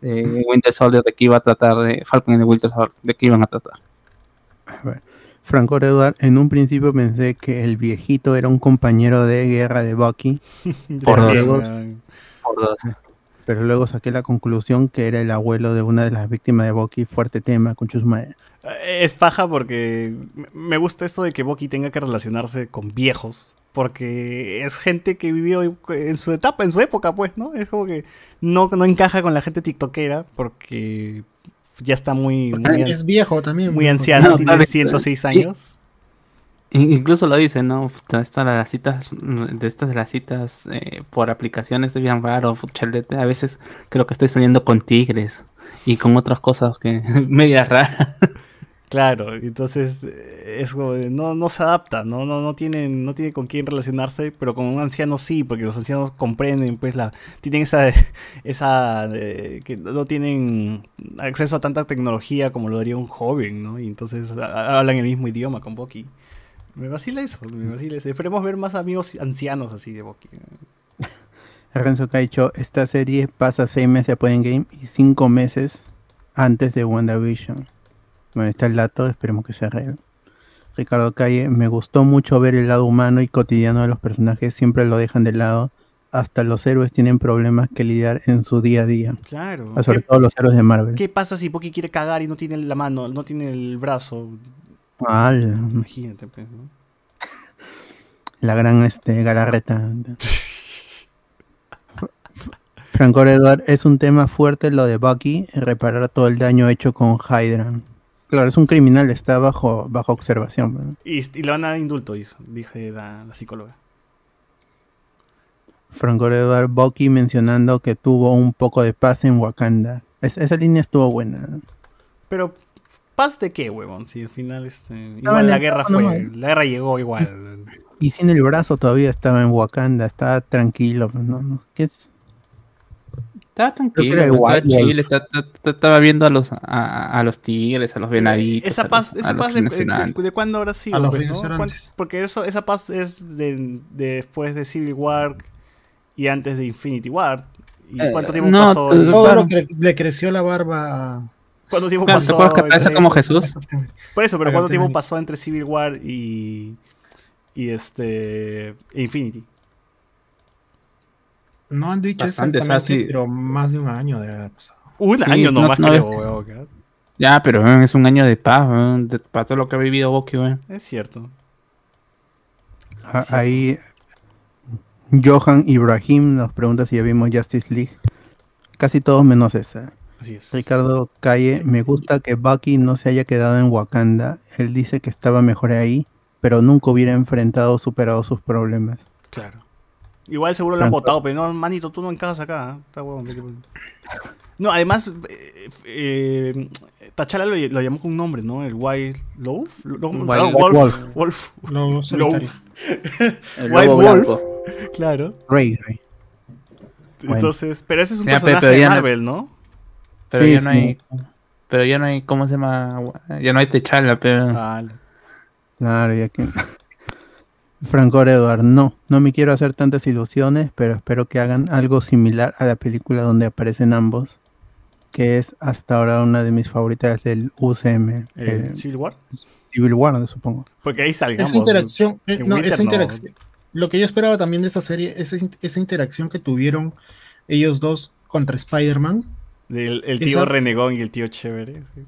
de Winter Soldier, de que iba a tratar de. Falcon y de Winter Soldier, de que iban a tratar. A ver. Franco Eduard, en un principio pensé que el viejito era un compañero de guerra de Bucky, Por dos. Por dos. pero luego saqué la conclusión que era el abuelo de una de las víctimas de Bucky. Fuerte tema con Chusmae. Es paja porque me gusta esto de que Boki tenga que relacionarse con viejos. Porque es gente que vivió en su etapa, en su época, pues, ¿no? Es como que no, no encaja con la gente tiktokera porque ya está muy, Es viejo también. muy anciano, No, tiene claro, 106 y- años. In- Incluso lo dicen, ¿no? Estas las citas, de estas de las citas eh, por aplicaciones es bien raro, chalete. A veces creo que estoy saliendo con tigres y con otras cosas que media raras. Claro, entonces eh, es como no, no se adapta, ¿no? No, no tienen, no tiene con quién relacionarse, pero con un anciano sí, porque los ancianos comprenden, pues la, tienen esa, esa eh, que no tienen acceso a tanta tecnología como lo daría un joven, ¿no? Y entonces a- a- hablan el mismo idioma con Boki. Me vacila eso, me vacila eso. Esperemos ver más amigos ancianos así de Boki. Renzo Caicho, esta serie pasa seis meses después de Endgame y cinco meses antes de WandaVision. Bueno, está el dato, esperemos que sea real. Ricardo Calle, me gustó mucho ver el lado humano y cotidiano de los personajes, siempre lo dejan de lado. Hasta los héroes tienen problemas que lidiar en su día a día. Claro. Sobre ¿Qué, todo los héroes de Marvel. qué pasa si Boki quiere cagar y no tiene la mano, no tiene el brazo? Ala, Imagínate, pues, ¿no? la gran este, galarreta. Franco Edward, es un tema fuerte lo de Bucky, reparar todo el daño hecho con Hydra. Claro, es un criminal, está bajo, bajo observación. ¿no? Y, y le van a dar indulto, hizo, dije la, la psicóloga. Franco Edward Bucky mencionando que tuvo un poco de paz en Wakanda. Es- esa línea estuvo buena. Pero, ¿paz de qué, huevón? Si al final este, igual la guerra fue, nomás. la guerra llegó igual. Y sin el brazo todavía estaba en Wakanda, estaba tranquilo. pues, ¿no? ¿no? ¿Qué es? Estaba tranquilo, estaba chill, estaba, viendo a los, a, a los tigres, a los venaditos. Esa a paz, los- a esa los paz de, de, de- de cuándo habrá sido, A los pues, ¿no? rinocerontes. ¿Cuán- Porque eso, esa paz es de, de después de Civil War y antes de Infinity War. ¿Y Eh, cuánto tiempo no, pasó? Todo lo que le creció la barba a- ¿Cuánto tiempo Claro, ¿Te pasó? acuerdas que aparece entre como? Jesús? Por eso, pero ¿cuánto tiempo pasó entre Civil War y, y este Infinity? No han dicho Bastante, exactamente, o sea, sí. pero más de un año debe haber pasado. Un Sí, año no- nomás no creo, que- Ya, pero es un año de paz, de- para todo lo que ha vivido Bucky, weón. Es cierto. A- Ahí Johan Ibrahim nos pregunta si ya vimos Justice League. Casi todos menos esa. Así es. Ricardo Calle, me gusta que Bucky no se haya quedado en Wakanda. Él dice que estaba mejor ahí, pero nunca hubiera enfrentado o superado sus problemas. Claro. Igual seguro lo han votado, pero no, manito, tú no encajas acá. ¿eh? Está huevón, ¿qué- qué- No, además, eh, eh, T'Challa lo, lo llamó con un nombre, ¿no? El Wild Loaf. Lo- Wild Wolf. Wolf. Wolf. Loaf. El White lobo Wolf. blanco. Claro. Ray, Ray. Bueno. Entonces, pero ese es un personaje pero de no- Marvel, ¿no? Pero Sí, ya no sí. hay. Pero ya no hay, ¿cómo se llama? Ya no hay Techala, pero. Ah, Claro, ya que. Franco Edward, no, no me quiero hacer tantas ilusiones, pero espero que hagan algo similar a la película donde aparecen ambos, que es hasta ahora una de mis favoritas del UCM, el eh, Civil War. Civil War, supongo. Porque ahí salgamos. Esa interacción, eh, no, Winter esa no. interacción. Lo que yo esperaba también de esa serie, esa, in- esa interacción que tuvieron ellos dos contra Spider-Man, Del el tío esa- renegón y el tío chévere. sí.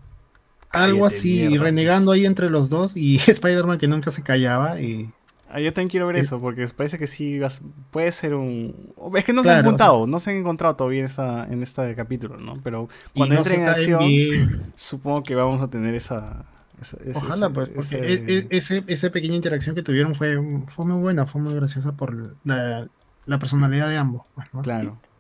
algo Cállate, así, mierda. renegando ahí entre los dos y Spider-Man que nunca se callaba. Y, Ah, yo también quiero ver eso, porque parece que sí puede ser un... Es que no se han encontrado, no se han encontrado todavía en, esa, en este capítulo, ¿no? Pero cuando no entre se en acción, bien. supongo que vamos a tener esa... Ojalá, pues, porque ese- ese, esa pequeña interacción que tuvieron fue, fue muy buena, fue muy graciosa por la, la personalidad de ambos. pues, ¿no? Claro, Y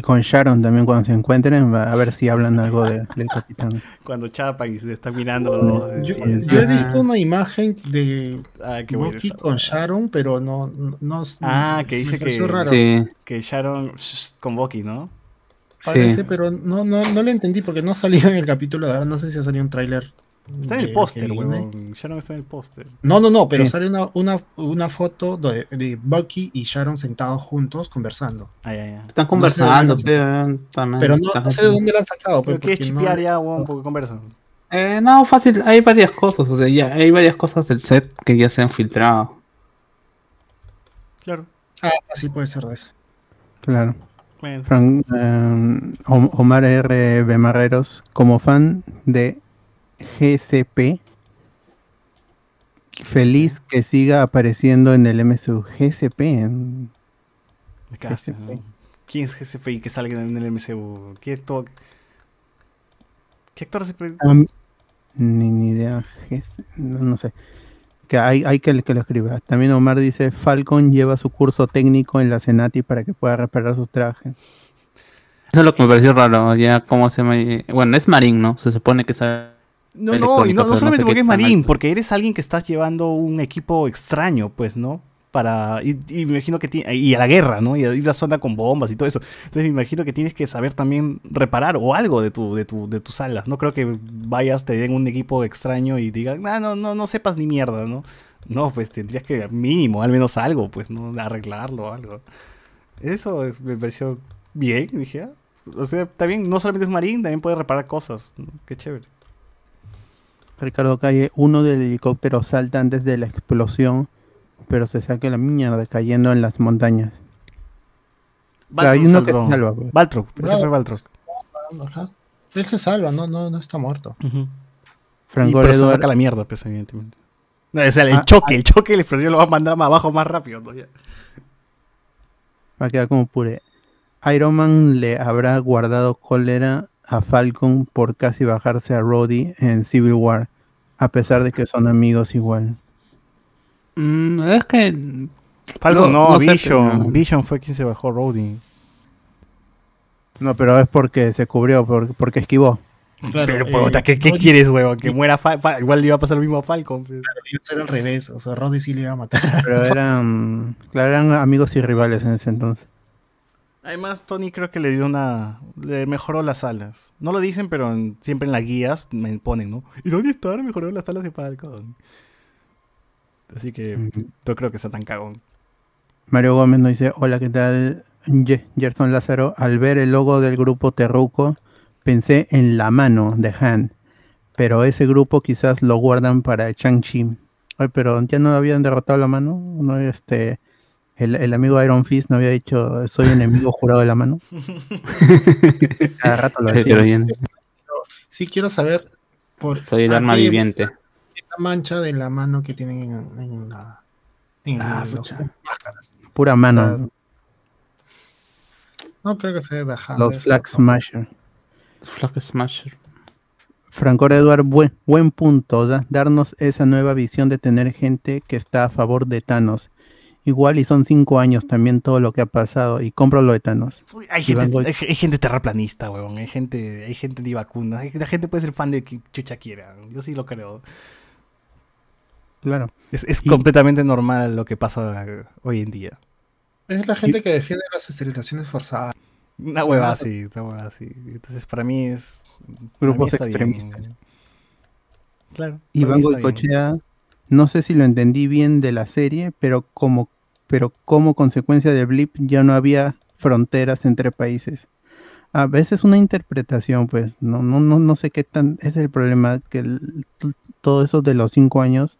con Sharon también cuando se encuentren, a ver si hablan algo de- del capitán. cuando chapan y se está mirando los dos. Yo, sí, yo he visto una imagen de ah, Bucky con. Sharon, pero no, no, no- Ah, que dice que- raro. Sí, Que Sharon shh, con Bucky, ¿no? Parece, sí. pero no, no, no lo entendí porque no salió en el capítulo de ahora. No sé si ha salido un tráiler. Está en el póster, que huevón. Sharon está en el póster. No, no, no, pero Sí. sale una, una, una foto de, de Bucky y Sharon sentados juntos conversando. Ah, ya, ya. Están conversando, No sé, pero. también Pero no, no sé de dónde la han sacado. Pero pues, quieres porque no- chipear ya, huevón, porque conversan. Eh, no, fácil, hay varias cosas, o sea, ya hay varias cosas del set que ya se han filtrado. Claro. Ah, sí puede ser de eso. Claro. Bueno. Fran- eh, Om- Omar R. Bemarreros, como fan de GCP, feliz que siga apareciendo en el MCU. GCP. Me cagaste, GCP. ¿no? ¿Quién es GCP y que salga en el MCU? ¿Qué actor? ¿Qué actor se am- ni, ni idea. GC no, no sé. Que hay, hay que, que lo escriba. También Omar dice, Falcon lleva su curso técnico en la Senati para que pueda reparar sus trajes. Eso es lo que me pareció raro, ya cómo se llama. Bueno, es Marín, ¿no? Se supone que sabe. No, no, y no, no solamente sé porque es Marín, porque eres alguien que estás llevando un equipo extraño, pues, ¿no? Para. Y, y me imagino que. Y a la guerra, ¿no? Y a ir a la zona con bombas y todo eso. Entonces me imagino que tienes que saber también reparar o algo de tu, de tu, de tus alas. No creo que vayas, te den un equipo extraño y digan, ah, no, no, no sepas ni mierda, ¿no? No, pues tendrías que mínimo, al menos algo, pues, ¿no? Arreglarlo o algo. Eso es- me pareció bien, dije, ah, o sea, bien, no solamente es marín, también puede reparar cosas. ¿no? Qué chévere. Ricardo Calle, uno del helicóptero salta antes de la explosión, pero se saca la mierda cayendo en las montañas. Hay uno que se salvó. salva. pues. Ese fue Baltrog. Ajá. Él se salva, no, no, no está muerto. Y Franco por eso Edward, saca la mierda, pues, evidentemente. No, o sea, el Ah, choque, el choque, la explosión lo va a mandar más abajo más rápido. ¿no? Va a quedar como pure. Iron Man le habrá guardado cólera a Falcon por casi bajarse a Rhodey en Civil War, a pesar de que son amigos igual. Mm, es que. Falcon, No, no, no sé, Vision. pero- Vision fue quien se bajó Rhodey. No, pero es porque se cubrió, por- porque esquivó. Claro, Pero, eh, puta, ¿qué, quieres, huevón? Que muera Fa- Fa- Igual le iba a pasar lo mismo a Falcon. pues. Iba a ser al revés, o sea, Roddy sí le iba a matar. Pero eran, claro, eran amigos y rivales en ese entonces. Además, Tony creo que le dio una. Le mejoró las alas. No lo dicen, pero en- siempre en las guías me ponen, ¿no? ¿Y dónde está? Mejoró las alas de Falcon. Así que no creo que sea tan cagón. Mario Gómez nos dice, hola, ¿qué tal? Ye- Gerson Lázaro, al ver el logo del grupo Terruco, pensé en la mano de Han, pero ese grupo quizás lo guardan para Chang-Chi. Ay, pero ya no habían derrotado la mano, no este el, el amigo Iron Fist no había dicho soy enemigo jurado de la mano. Cada rato lo Pero decía. bien, Sí quiero saber por soy el arma viviente. esa mancha de la mano que tienen en, en la en Ah, los- máscaras. Pura mano. No creo que sea de los Flag Smasher. Flag Smasher. Franco Eduard, buen, buen punto, da- darnos esa nueva visión de tener gente que está a favor de Thanos. Igual y son cinco años también todo lo que ha pasado y compro lo de Thanos. Uy, hay, gente, hay, hay gente terraplanista, huevón. Hay gente, hay gente antivacuna. Hay- La gente puede ser fan de quien chucha quiera. Yo sí lo creo. Claro. Es, es Y- completamente normal lo que pasa eh, hoy en día. Es la gente que defiende las esterilizaciones forzadas. Una hueva así, una hueva así. Entonces, para mí es. para Grupos mí está bien. extremistas. Claro. mí está bien. Goicochea, no sé si lo entendí bien de la serie, pero como, pero como consecuencia de Blip ya no había fronteras entre países. A veces una interpretación, pues, no, no, no, no sé qué tan, es el problema, que todo eso de los cinco años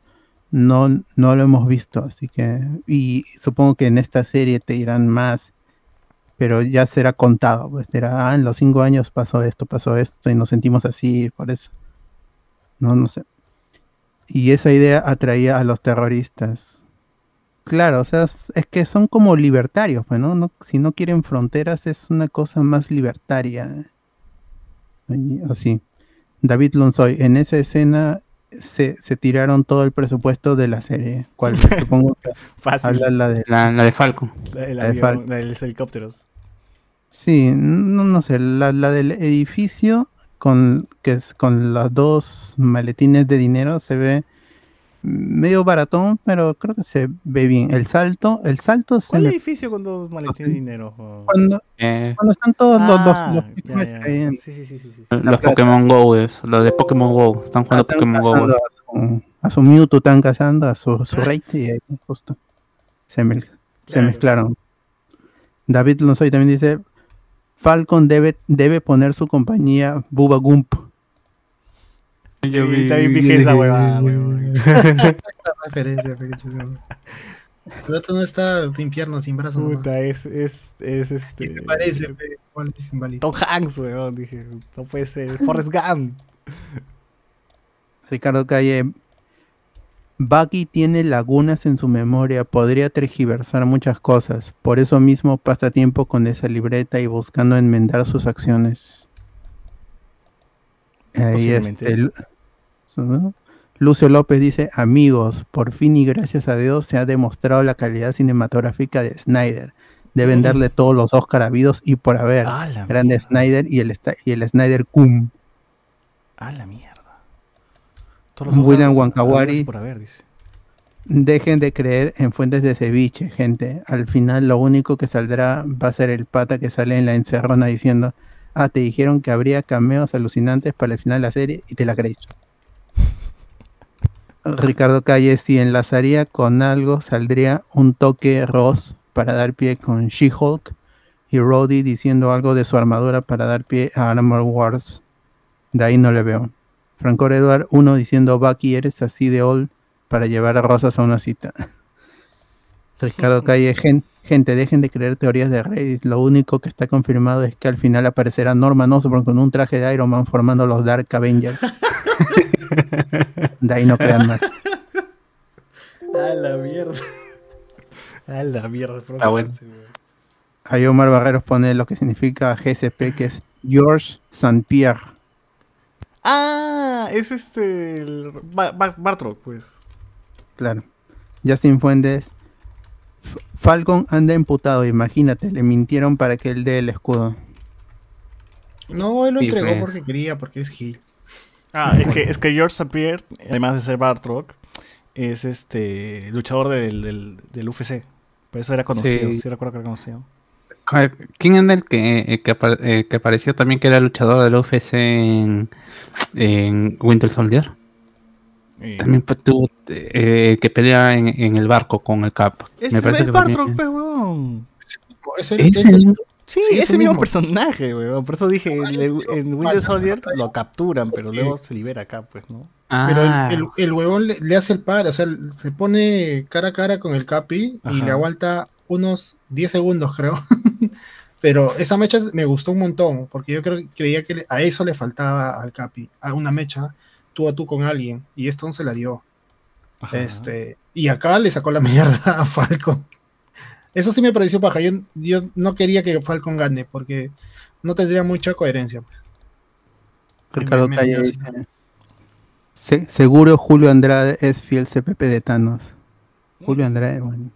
no, no lo hemos visto, así que, y supongo que en esta serie te dirán más, pero ya será contado, pues será, ah, en los cinco años pasó esto, pasó esto, y nos sentimos así, por eso. No, no sé. Y esa idea atraía a los terroristas. Claro, o sea, es, es que son como libertarios, pues, ¿no? No- Si no quieren fronteras, es una cosa más libertaria. Así. David Lonsoy, en esa escena se, se tiraron todo el presupuesto de la serie. ¿Cuál? Supongo que Fácil. habla la de. La, la de Falcon. La del la de Fal- de los helicópteros. Sí, no, no sé, la, la del edificio con, que es con los dos maletines de dinero se ve medio baratón, pero creo que se ve bien. El salto, el salto se ¿Cuál me- edificio con dos maletines de dinero? Cuando, Eh, cuando están todos los, los, Ah, los ya, Pikmin ya. ahí en- Sí, sí, sí, sí, sí. los plata. Pokémon Go, es, los de Pokémon Go. Están jugando están Pokémon Go. a, su, a su Mewtwo están cazando a su, su rey y ahí justo se, mez- se Claro. mezclaron. David Lonsoy también dice Falcon debe, debe poner su compañía Bubba Gump. Y está bien pije esa huevada, huevón. Esa referencia. Pero esto no está sin piernas, sin brazos. Puta, es, es, es este. ¿Qué te parece? pe? ¿Cuál es inválido? Tom Hanks, weón. Dije, no puede ser. Forrest Gump. Ricardo Calle Bucky tiene lagunas en su memoria, podría tergiversar muchas cosas, por eso mismo pasa tiempo con esa libreta y buscando enmendar sus acciones. Ahí este, su- Lucio López dice, amigos, por fin y gracias a Dios se ha demostrado la calidad cinematográfica de Snyder. Deben Mm. darle todos los Oscar habidos y por haber. Ah, Grande. Snyder y el, y el Snyder Cum. Ah, la mierda. William Wankawari. habidos Por haber, dice. Dejen de creer en fuentes de ceviche, gente. Al final lo único que saldrá va a ser el pata que sale en la encerrona diciendo, ah, te dijeron que habría cameos alucinantes para el final de la serie y te la crees. Ricardo Calle, si enlazaría con algo, saldría un toque Ross para dar pie con She-Hulk y Rhodey diciendo algo de su armadura para dar pie a Armor Wars. De ahí no le veo. Franco Eduard, uno diciendo Bucky, eres así de old para llevar a Rosas a una cita. Ricardo Calle, gen- gente, dejen de creer teorías de Reddit. Lo único que está confirmado es que al final aparecerá Norman Osborn con un traje de Iron Man formando los Dark Avengers. de ahí no crean más. Ah, la mierda. Ah, la mierda. Ah, bueno. Ahí Omar Barreros pone lo que significa GSP, que es George St. Pierre. Ah, es este. El Bartrock, pues. Claro. Justin Fuentes. F- Falcon anda imputado, imagínate, le mintieron para que él dé el escudo. No, él lo Sí, entregó pues. porque quería, porque es Gil. Ah, es que, es que George St. Pierre, además de ser Bartrock, es este luchador del, del, del UFC. Por eso era conocido, Sí. sí, recuerdo que era conocido. ¿Quién era el que, el que, apar- eh, que apareció también que era luchador del UFC en, en Winter Soldier? Eh, También pues, tuvo eh, que pelea en, en el barco con el Cap. Es, Me parece Bartrock, el- Ese, es el-. Sí, Sí, es ese mismo mismo. personaje, weón. Por eso dije, en, el- en Winter Soldier lo capturan, pero luego se libera acá, pues, ¿no? Pero Ah, el, el, el huevón le, le hace el par, o sea, se pone cara a cara con el Capi y Ajá. le aguanta unos 10 segundos, creo. Pero esa mecha me gustó un montón, porque yo creo, creía que a eso le faltaba al Capi, a una mecha tú a tú con alguien, y esto no se la dio. Ajá. Este, y acá le sacó la mierda a Falcon. Eso sí me pareció paja. Yo, yo no quería que Falcon gane, porque no tendría mucha coherencia. pues. Ricardo me- me- Calle me- dice, "Se- seguro Julio Andrade es fiel CPP de Thanos. Julio Andrade, bueno.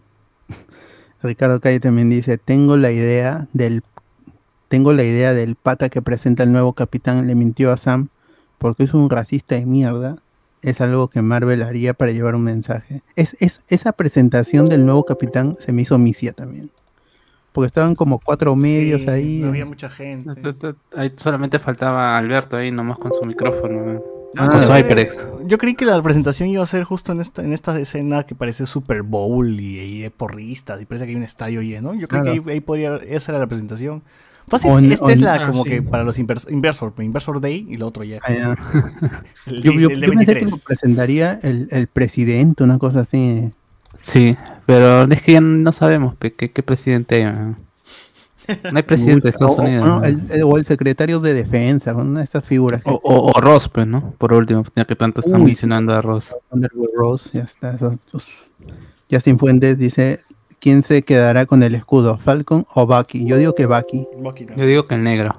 Ricardo Calle también dice, tengo la idea del tengo la idea del pata que presenta el nuevo capitán, le mintió a Sam porque es un racista de mierda. Es algo que Marvel haría para llevar un mensaje. Es, es, esa presentación del nuevo capitán se me hizo misia también. Porque estaban como cuatro medios Sí, ahí. No había mucha gente. ahí solamente faltaba Alberto ahí nomás con su micrófono. Ah, Eh, HyperX. Yo creí que la presentación iba a ser justo en esta, en esta escena que parece Super Bowl y, y porristas y parece que hay un estadio lleno. Yo creo Claro. que ahí, ahí podría, esa era la presentación. Fácil, esta es la Ah, como sí. que para los invers- Inversor, Inversor Day y lo otro ya. Ah, ya. El, Yo, yo- el de yo pensé que 23. lo presentaría el, el presidente, una cosa así. Sí, pero es que ya no sabemos qué, qué presidente hay. man. No hay presidente de Estados o, o- Unidos. no, ¿no? el, el- o el secretario de defensa, una de esas figuras que O, o- o Ross, pues, ¿no? Por último, ya que tanto están Uy, mencionando a Ross. Rose, ya está. Justin Fuentes dice, ¿quién se quedará con el escudo, Falcon o Bucky? Yo digo que Bucky. Bucky no. Yo digo que el negro.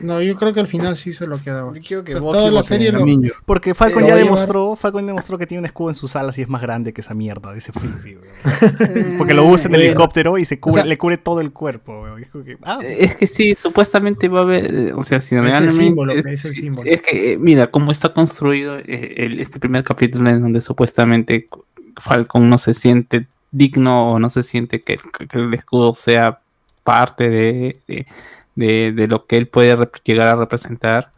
No, yo creo que al final sí se lo quedaba. Yo que O sea, Bucky toda la porque- serie lo-. Porque Falcon ya llevar- demostró, Falcon demostró que tiene un escudo en sus alas y es más grande que esa mierda de ese Fifi, weón. Porque lo usa en el helicóptero y se cubre, O sea- le cubre todo el cuerpo. Es que, ah, Es que sí, supuestamente va a haber, eh, o sea, si Es el símbolo, es, es el sí, símbolo. es que eh, mira cómo está construido eh, el- este primer capítulo en donde supuestamente Falcon no se siente digno o no se siente que, que el escudo sea parte de, de, de- de lo que él puede llegar a representar.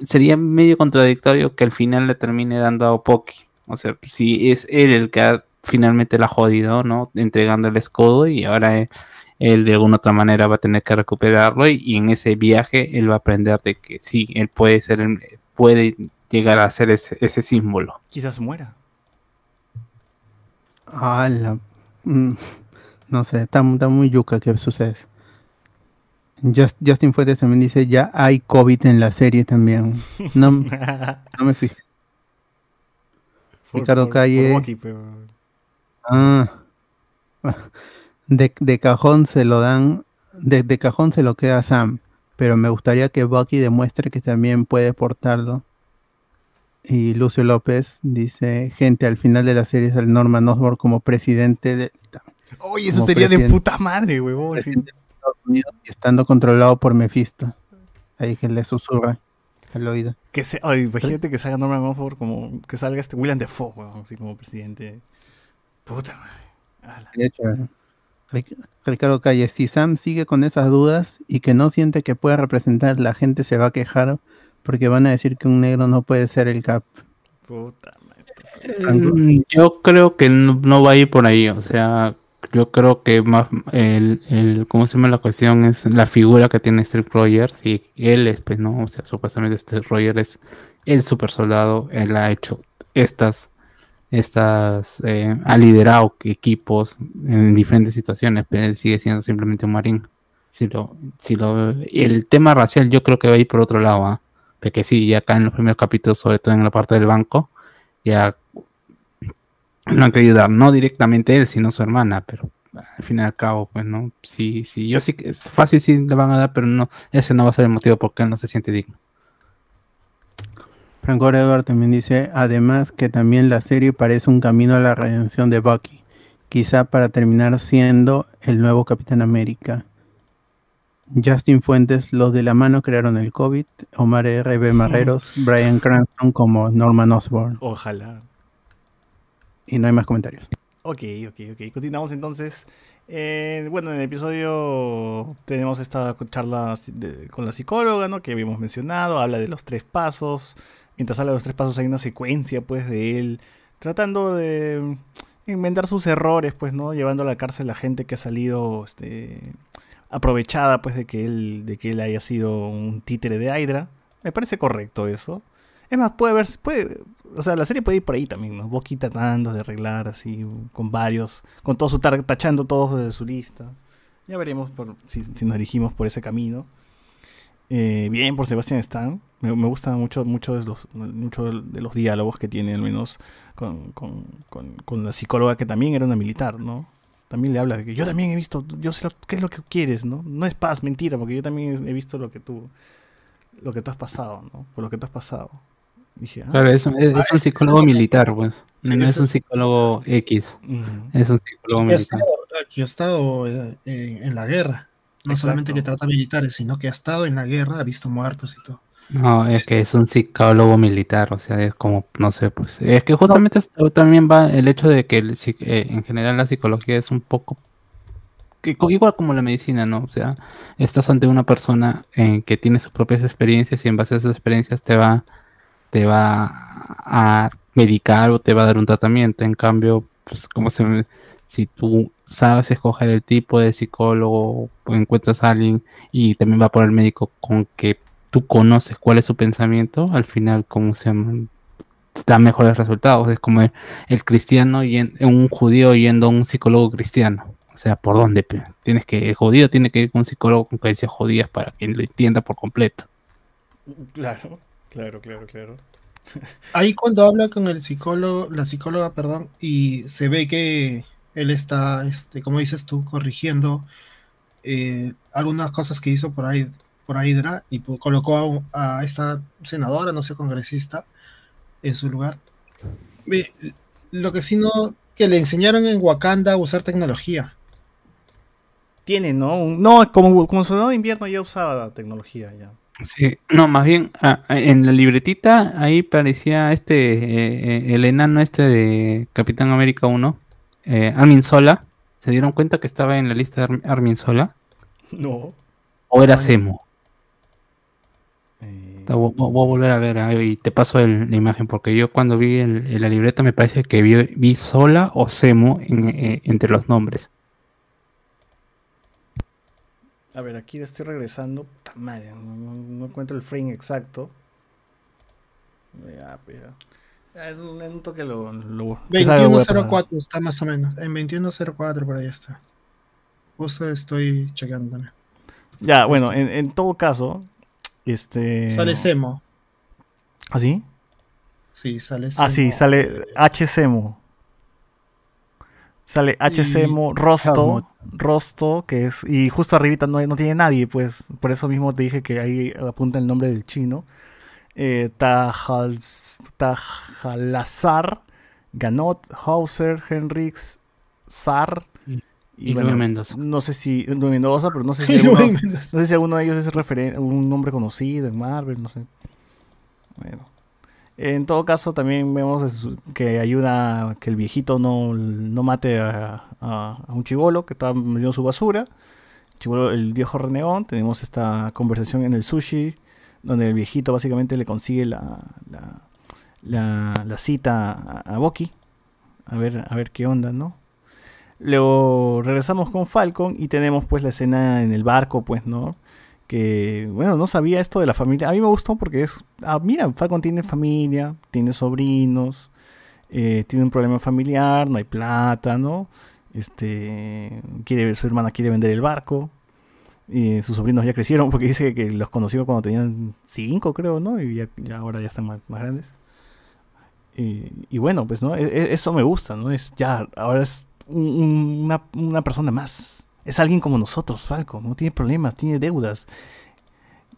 Sería medio contradictorio que al final le termine dando a Opoki. O sea, si es él el que ha finalmente la ha jodido, ¿no? Entregando el escudo y ahora él, él de alguna otra manera va a tener que recuperarlo y, y en ese viaje él va a aprender de que sí, él puede ser, el- puede llegar a ser ese, ese símbolo. quizás muera. Ah, la- mm, no sé, está, está muy yuca que sucede. Just- Justin Fuentes también dice, ya hay COVID en la serie también. No, no me fijé. Ricardo Calle. pero- Ah. De, de cajón se lo dan, de, de cajón se lo queda a Sam, pero me gustaría que Bucky demuestre que también puede portarlo. Y Lucio López dice, gente, al final de la serie es el Norman Osborn como presidente de Oye, eso sería de puta madre, huevón. Estados Unidos y estando controlado por Mephisto. Ahí que le susurra al oído. Que se, ay, imagínate que salga Norman Osborn como que salga este William Defoe, huevón, así como presidente. Puta madre. Ala. De hecho, Ric- Ricardo Calle, si Sam sigue con esas dudas y que no siente que pueda representar, la gente se va a quejar porque van a decir que un negro no puede ser el Cap. Puta madre. Mm, Yo creo que no, no va a ir por ahí, o sea, yo creo que más el, el ¿cómo se llama la cuestión? Es la figura que tiene Steve Rogers y él es, pues, ¿no? O sea, supuestamente Steve Rogers es el super soldado, él ha hecho estas, estas, eh, ha liderado equipos en diferentes situaciones, pero él sigue siendo simplemente un marín. Si lo, si lo, el tema racial yo creo que va a ir por otro lado, ¿ah? Porque sí, ya acá en los primeros capítulos, sobre todo en la parte del banco, ya no han querido dar, no directamente él, sino su hermana, pero al fin y al cabo, pues no, sí, sí, yo sí que es fácil sí le van a dar, pero no, ese no va a ser el motivo por qué él no se siente digno. Franco Edward también dice, además que también la serie parece un camino a la redención de Bucky, quizá para terminar siendo el nuevo Capitán América. Justin Fuentes, los de la mano crearon el COVID, Omar R.B. Marreros, Brian Cranston como Norman Osborn. Ojalá. Y no hay más comentarios. Ok, ok, ok. Continuamos entonces. Eh, bueno, en el episodio tenemos esta charla con la psicóloga, ¿no? Que habíamos mencionado. Habla de los tres pasos. Mientras habla de los tres pasos hay una secuencia, pues, de él tratando de inventar sus errores, pues, ¿no? Llevando a la cárcel a gente que ha salido, este, aprovechada, pues, de que él, de que él haya sido un títere de Hydra. Me parece correcto eso. Es más, puede ver, puede, o sea, la serie puede ir por ahí también, ¿no? Bucky tratando de arreglar así, con varios, con todo su tar- tachando todos de su lista. Ya veremos si, nos dirigimos por ese camino. Eh, bien por Sebastian Stan. Me, me gustan mucho, mucho, de los, diálogos que tiene, al menos con la psicóloga que también era una militar, ¿no? También le habla de que yo también he visto, yo sé lo, qué es lo que quieres, ¿no? No es paz, mentira, porque yo también he visto lo que tú, lo que tú has pasado, ¿no? Por lo que tú has pasado. Dije, ah, Claro, es, un- es- es un es- psicólogo es- militar, pues. Sí, no es un es- psicólogo X, es un psicólogo que ha militar. estado, que ha estado, eh, en, en la guerra. No Exacto. solamente que trata militares, sino que ha estado en la guerra, ha visto muertos y todo. No, es que es un psicólogo militar, o sea, es como, no sé, pues, es que justamente también va el hecho de que el eh, en general la psicología es un poco, que igual como la medicina, ¿no? O sea, estás ante una persona eh, que tiene sus propias experiencias y en base a esas experiencias te va, te va a medicar o te va a dar un tratamiento. En cambio, pues, como se, si tú sabes escoger el tipo de psicólogo encuentras a alguien y también va por el médico con que tú conoces cuál es su pensamiento, al final, como se da mejores resultados. Es como el, cristiano y un judío yendo a un psicólogo cristiano. O sea, ¿por dónde? Tienes que, el judío tiene que ir con un psicólogo con creencias judías para que lo entienda por completo. Claro, claro, claro, claro. Ahí cuando habla con el psicólogo, la psicóloga, perdón, y se ve que él está, este, como dices tú, corrigiendo eh, algunas cosas que hizo por ahí, por Hydra y pu- colocó a, esta senadora, no sé, congresista, en su lugar. Ve, Lo que sí no, que le enseñaron en Wakanda a usar tecnología. Tiene, ¿no? Un- no, como, como soldado de invierno ya usaba tecnología ya. Sí, no, más bien ah, en la libretita ahí parecía este, eh, eh, el enano este de Capitán América 1, eh, Armin Sola. ¿Se dieron cuenta que estaba en la lista de Armin- Armin Sola? No. ¿O era. Semo? Eh, Voy, a volver a ver ah, y te paso el- la imagen porque yo cuando vi el- la libreta me parece que vi, vi Sola o Semo en- eh, entre los nombres. A ver, aquí le estoy regresando. Puta madre, no, no- no encuentro el frame exacto. Ya, pues ya. Un, toque lo. lo que salga, voy a pasar. 2104 está más o menos. En 2104 por ahí está. Justo estoy checando también. Ya, bueno, en, en todo caso. Este. Sale Semo. ¿Ah, sí? Sí, sale Ah, sí, Semo. sale HCMO. Sale HCMO Rosto. Helmut. Rosto, que es. Y justo arribita no, hay- no tiene nadie, pues. Por eso mismo te dije que ahí apunta el nombre del chino. Eh, Tajalazar, Ganot, Hauser, Henrix, Sar. Y Luis Mendoza. No sé si. Luis Mendoza, pero no sé si. Y alguno- no sé si alguno de ellos es referen- un nombre conocido en Marvel, no sé. Bueno. En todo caso, también vemos que ayuda a que el viejito no, no mate a, a- un chivolo que está metiendo su basura. Chibolo, el viejo renegón. Tenemos esta conversación en el sushi, donde el viejito básicamente le consigue la, la, cita a, a Boki. A ver, a ver qué onda, ¿no? Luego regresamos con Falcon y tenemos pues la escena en el barco, pues, ¿no? Que, bueno, no sabía esto de la familia. A mí me gustó porque es, ah, mira, Falcon tiene familia, tiene sobrinos, eh, tiene un problema familiar, no hay plata, ¿no? Este, quiere, su hermana quiere vender el barco. Y sus sobrinos ya crecieron porque dice que los conoció cuando tenían cinco, creo, ¿no? Y ya, ahora ya están más, más grandes. Y, bueno, pues, ¿no? E- e- eso me gusta, ¿no? Es ya, ahora es un- un- una, una persona más. Es alguien como nosotros, Falco. No tiene problemas, tiene deudas.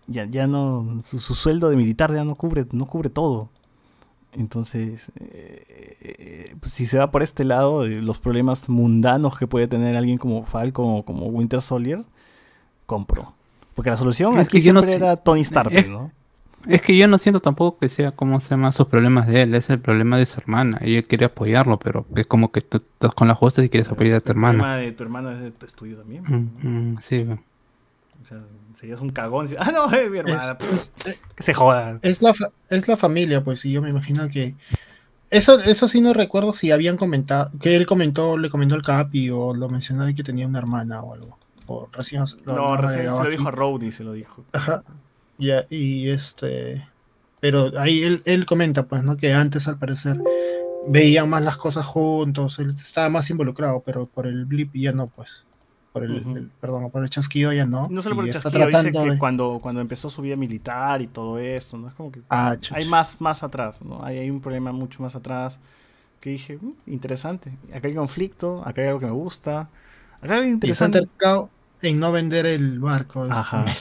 Ya, ya no. Su, su sueldo de militar ya no cubre, no cubre todo. Entonces, eh, eh, pues, si se va por este lado, de los problemas mundanos que puede tener alguien como Falco o como Winter Soldier, compro. Porque la solución Es aquí que no siempre sé. era Tony Stark, Es- ¿no? Es que yo no siento tampoco que sea como se llama sus problemas de él, es el problema de su hermana. Y él quiere apoyarlo, pero es como que tú estás con las justas y quieres apoyar a tu El hermana. problema de tu hermana es de tu estudio también. Mm, mm, sí. O sea, serías un cagón. Ah, no, es mi hermana. Es, pff, es- eh, que se joda. es la, fa- es la familia, pues, y yo me imagino que. Eso, eso sí no recuerdo si habían comentado, que él comentó, le comentó al Capi o lo mencionó de que tenía una hermana o algo. O recién lo- No, recién se lo dijo a. Rowdy, se lo dijo. Ajá. Ya, y este. Pero ahí él, él comenta, pues, ¿no? Que antes, al parecer, veían más las cosas juntos, él estaba más involucrado, pero por el blip ya no, pues. Por el, perdón, por el chasquido ya no. No solo por y el chasquido, dice que de- cuando, cuando empezó su vida militar y todo esto, ¿no? Es como que Ah, hay más, más atrás, ¿no? Hay, hay un problema mucho más atrás que dije, "Mm, interesante. Acá hay conflicto, acá hay algo que me gusta. Acá hay algo Y interesante. entercado en no vender el barco. Ajá. familia.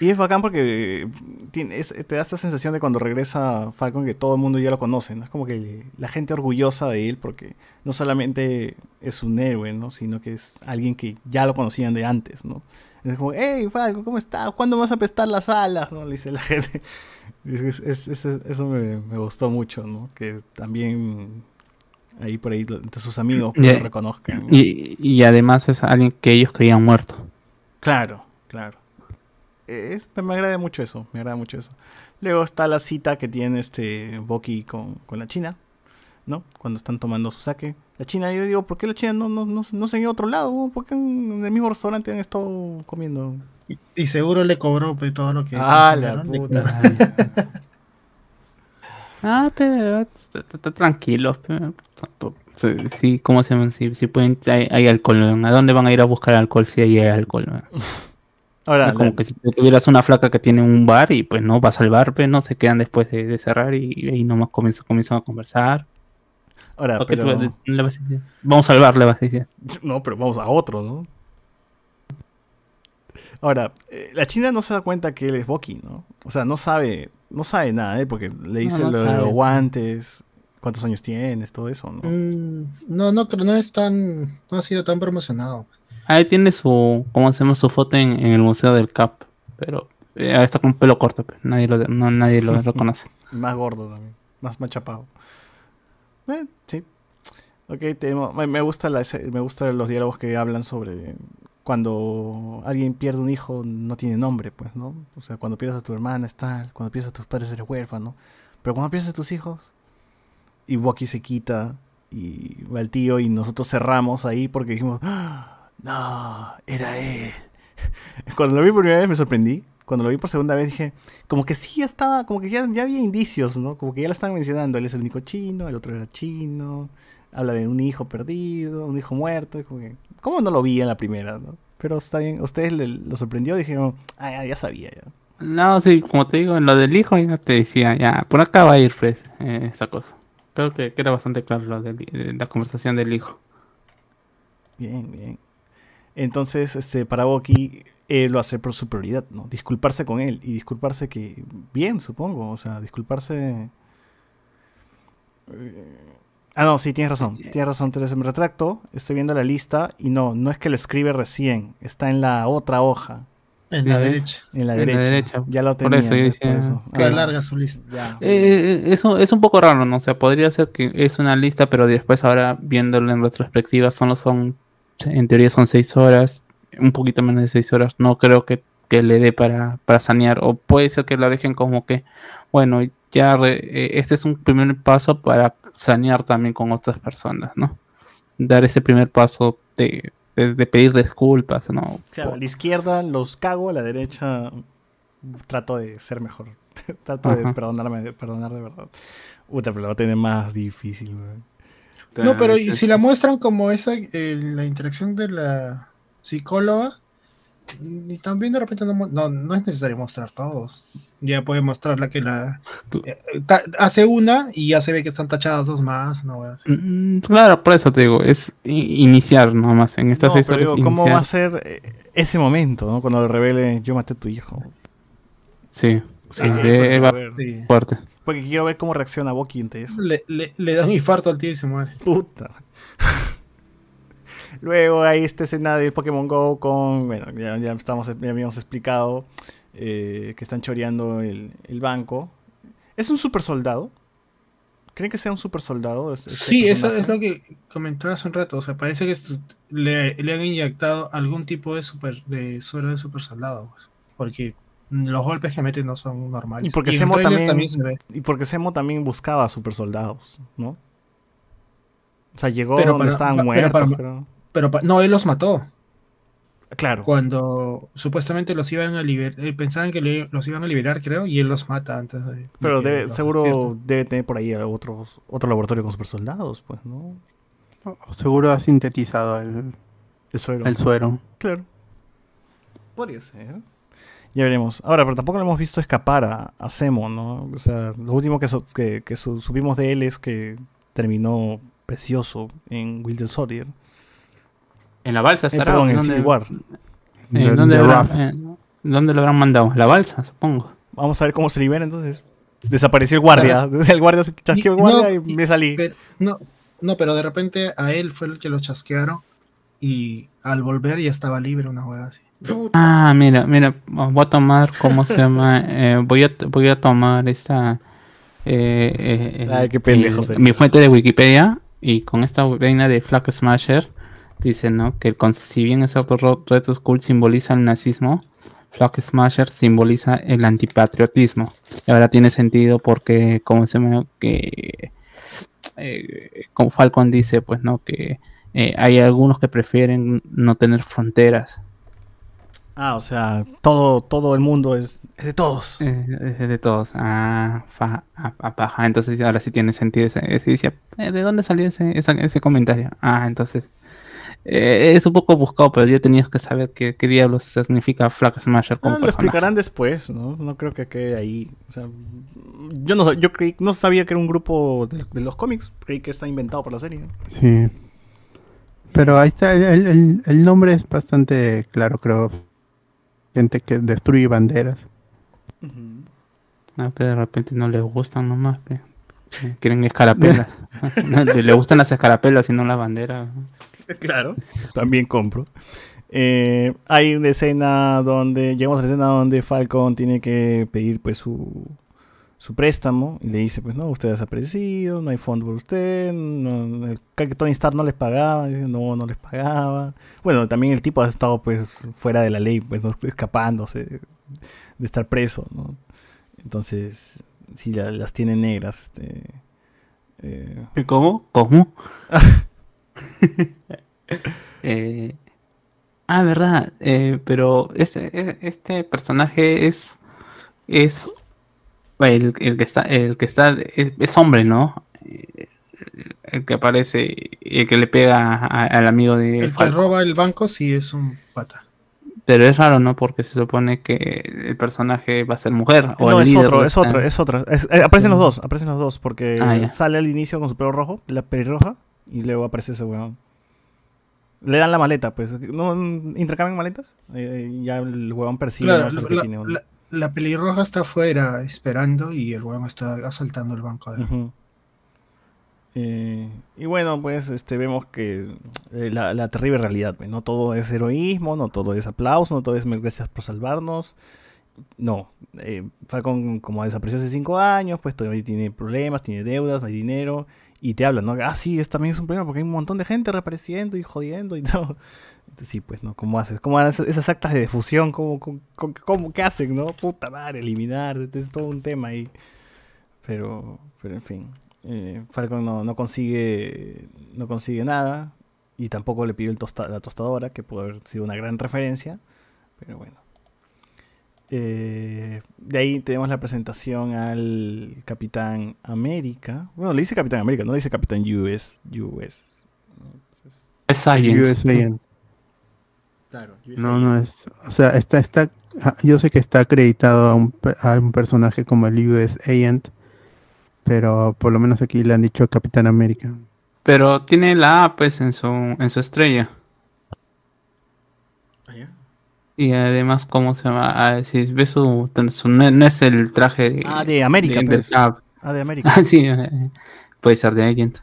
Y es bacán porque eh, tiene- es- te da esta sensación de cuando regresa Falcon que todo el mundo ya lo conoce, ¿no? Es como que la gente orgullosa de él porque no solamente es un héroe, ¿no? Sino que es alguien que ya lo conocían de antes, ¿no? Es como, hey Falcon, ¿cómo estás? ¿Cuándo vas a pestar las alas? ¿no? Le dice la gente. Es- es- es- es- eso me, me gustó mucho, ¿no? Que también ahí por ahí entre sus amigos lo reconozcan. ¿no? Y, y además es alguien que ellos creían muerto. Claro, claro. Es- me agrada mucho eso, me agrada mucho eso. Luego está la cita que tiene este Boki con, con la China, ¿no? Cuando están tomando su saque. La China, yo digo, ¿por qué la China no, no, no, no se ha ido a otro lado? ¿Por qué en el mismo restaurante han estado comiendo? Y, y seguro le cobró pues, todo lo que. Ah, la puta. Ah, pero está, tranquilo. Sí, ¿cómo se llama? Sí pueden, hay, alcohol. ¿A dónde van a ir a buscar alcohol si hay alcohol? Ahora, Es como la- que si tuvieras una flaca que tiene un bar y pues no vas al bar, pues no se quedan después de, de cerrar y, y ahí nomás comienzan, comienzan a conversar. ahora, ¿O qué tú pero- le vas a decir? Vamos al bar, le vas a decir. No, pero vamos a otro, ¿no? Ahora, eh, la China no se da cuenta que él es Boki, ¿no? O sea, no sabe, no sabe nada, ¿eh? Porque le dice no lo de los guantes, cuántos años tienes, todo eso, ¿no? Mm, no, no, creo- no es tan. No ha sido tan promocionado. Ahí tiene su, ¿cómo se llama? Su foto en, en el Museo del Cap, pero eh, ahora está con pelo corto, pues, nadie lo, no, nadie lo reconoce. Más gordo también, más machapado. Eh, sí. Ok, tenemos- me, me gusta la, me gustan los diálogos que hablan sobre cuando alguien pierde un hijo no tiene nombre, pues, ¿no? O sea, cuando pierdes a tu hermana es tal, cuando pierdes a tus padres eres huérfano, pero cuando pierdes a tus hijos y Bucky se quita y va el tío y nosotros cerramos ahí porque dijimos, "Ah, no, era él. Cuando lo vi por primera vez me sorprendí. Cuando lo vi por segunda vez dije, como que sí ya estaba, como que ya, ya había indicios, ¿no? Como que ya lo estaban mencionando. Él es el único chino, el otro era chino. Habla de un hijo perdido, un hijo muerto. Como que, ¿Cómo no lo vi en la primera, no? Pero está bien, ¿a ustedes le- lo sorprendió? Dijeron, ah, ya, ya sabía ya. No, sí, como te digo, en lo del hijo ya te decía, ya, por acá va a ir, pues, eh, esa cosa. Creo que, que era bastante claro lo de la conversación del hijo. Bien, bien. Entonces, este, para Boki, él lo hace por su prioridad, ¿no? Disculparse con él. Y disculparse que, bien, supongo. O sea, disculparse... Eh, Ah, no, sí, tienes razón. Tienes razón, Teresa. Me retracto. Estoy viendo la lista y no, no es que lo escribe recién. Está en la otra hoja. En la derecha. En la En la derecha. derecha. Ya lo Por tenía. eso por decía- eso. Que Ah, larga su lista. ya. Eh, eso es un poco raro, ¿no? O sea, podría ser que es una lista, pero después ahora viéndolo en retrospectiva, solo son, en teoría son seis horas, un poquito menos de seis horas. No creo que, que le dé para, para sanear, o puede ser que la dejen como que, bueno, ya re- eh, este es un primer paso para sanear también con otras personas, ¿no? Dar ese primer paso de, de- de pedir disculpas, ¿no? Claro, a la izquierda los cago, a la derecha trato de ser mejor. trato de perdonarme, de perdonar de verdad. Puta, pero lo va a tener más difícil, weón. No, pero y Entonces, si la muestran como esa, eh, la interacción de la psicóloga, y también de repente no, no, no es necesario mostrar todos. Ya puede mostrar la que la eh, ta- hace una y ya se ve que están tachadas dos más, no wea, así. Mm, Claro, por eso te digo, es iniciar nomás. En estas No, seis pero horas digo, ¿cómo iniciar. va a ser eh, ese momento, ¿no? Cuando le revele yo maté a tu hijo. Sí, sí, Ah, de- va. Sí. fuerte. Porque quiero ver cómo reacciona Boki ante eso. Le, le- le da un infarto al tío y se muere. Puta. Luego hay esta escena de Pokémon Go con, bueno, ya, ya estamos, ya habíamos explicado, eh, que están choreando el, el banco. ¿Es un super soldado? ¿Creen que sea un super soldado? este Sí, eso es lo que comentaba hace un rato. O sea, parece que le, le han inyectado algún tipo de super de suero de super soldado. pues, porque los golpes que meten no son normales. Y porque tráiler también- se ve. Y porque Semo también buscaba super soldados, ¿no? O sea, llegó Pero donde para- estaban pero muertos, para- pero- Pero pa- no, él los mató. Claro. Cuando supuestamente los iban a liberar, pensaban que le- los iban a liberar, creo, y él los mata antes de. Pero debe- seguro debe tener por ahí otros, otro laboratorio con super soldados, pues, ¿no? O Seguro ha sintetizado el, El suero. el suero. Claro. Podría ser. Ya veremos. Ahora, pero tampoco lo hemos visto escapar a, a Zemo, ¿no? O sea, lo último que, so- que, que su- supimos de él es que terminó precioso en Winter Soldier. En la balsa Eh, estará. perdón, en ¿dónde- Civil War. eh, The- ¿dónde, habrán, eh, ¿Dónde lo habrán mandado? La balsa, supongo. Vamos a ver cómo se libera entonces. Desapareció el guardia. El guardia se chasqueó el guardia no, y y- me salí. Pero- no, no, pero de repente a él fue el que lo chasquearon y al volver ya estaba libre, una hueá así. Ah, mira, mira, voy a tomar, ¿cómo se llama? Eh, voy, a, voy a tomar esta... eh, eh, el- Ay, qué pendejo el- sería. Mi fuente de Wikipedia y con esta vaina de Flag Smasher dice, ¿no? Que el, si bien es otro ro- Red Skull simboliza el nazismo, Flag Smasher simboliza el antipatriotismo. Y ahora tiene sentido porque, como se llama? Que... eh, como Falcon dice, pues, ¿no? Que eh, hay algunos que prefieren no tener fronteras. Ah, o sea, todo, todo el mundo es, es de todos. Es de todos. Ah, fa, a- a paja. Entonces ahora sí tiene sentido ese. ese dice, eh, ¿de dónde salió ese, ese comentario? Ah, entonces. eh, es un poco buscado, pero yo tenía que saber qué, qué diablos significa Flag Smasher Ah, como lo personaje. explicarán después, ¿no? No creo que quede ahí. O sea, yo no, yo creí, no sabía que era un grupo de, de los cómics. Creí que está inventado por la serie. Sí. Pero ahí está, el, el- el nombre es bastante claro, creo. Gente que destruye banderas. Ah, pero de repente no les gustan nomás. pe. Quieren escarapelas. Le gustan las escarapelas y no la bandera. Claro, también compro. Eh, hay una escena donde, llegamos a la escena donde Falcon tiene que pedir pues su, su préstamo y le dice pues no, usted ha desaparecido, no hay fondo por usted, no, el- que Tony Stark no les pagaba, dice, no, no les pagaba. Bueno, también el tipo ha estado pues fuera de la ley, pues ¿no? escapándose de, de estar preso, ¿no? Entonces, sí, la- las tiene negras, este... eh, ¿Cómo? ¿Cómo? Eh, ah, verdad. eh, pero este, este personaje es. Es. El, el que está. El que está. Es, es hombre, ¿no? Eh, El que aparece. El que le pega a- al amigo de. El que roba el banco sí es un pata. Pero es raro, ¿no? Porque se supone que el personaje va a ser mujer. O no, el es líder otro, es otro, es otro. Es- eh, aparecen los dos, aparecen los dos, porque Ah, sale al inicio con su pelo rojo, la pelirroja, y luego aparece ese weón. Le dan la maleta, pues. ¿No intercambian maletas? Eh, y ya el huevón percibe Claro, ¿no? Sabe que la, tiene uno. la- la pelirroja está afuera esperando y el huevón está asaltando el banco. De... Ujú. Eh, y bueno, pues este vemos que eh, la, terrible realidad, pues, no todo es heroísmo, no todo es aplauso, no todo es gracias por salvarnos. No, eh, Falcon como desapareció hace cinco años, pues todavía tiene problemas, tiene deudas, no hay dinero, y te hablan, ¿no? Ah, sí, es, también es un problema porque hay un montón de gente reapareciendo y jodiendo y todo. Sí, pues, ¿no? ¿Cómo haces? ¿Cómo haces esas actas de defusión? ¿Cómo, cómo, qué hacen, no? Puta madre, eliminar, es todo un tema ahí. Pero, pero en fin, eh, Falcon no, no consigue no consigue nada y tampoco le pidió el tosta- la tostadora, que puede haber sido una gran referencia, pero bueno. Eh, de ahí tenemos la presentación al Capitán América. Bueno, le dice Capitán América, no le dice Capitán US. US. Es alguien. US Agent. claro, US No, no es. O sea, está, está. ah, Yo sé que está acreditado a un, a un personaje como el US Agent. Pero por lo menos aquí le han dicho Capitán América. Pero tiene la A, pues, en su, en su estrella. Ah, ya. Y además, ¿cómo se llama? Ah, si ves su, su- no, no es el traje de, Ah, de América, de- pues. de- ah, Ah, de América. ah, sí, eh, puede ser de Agent.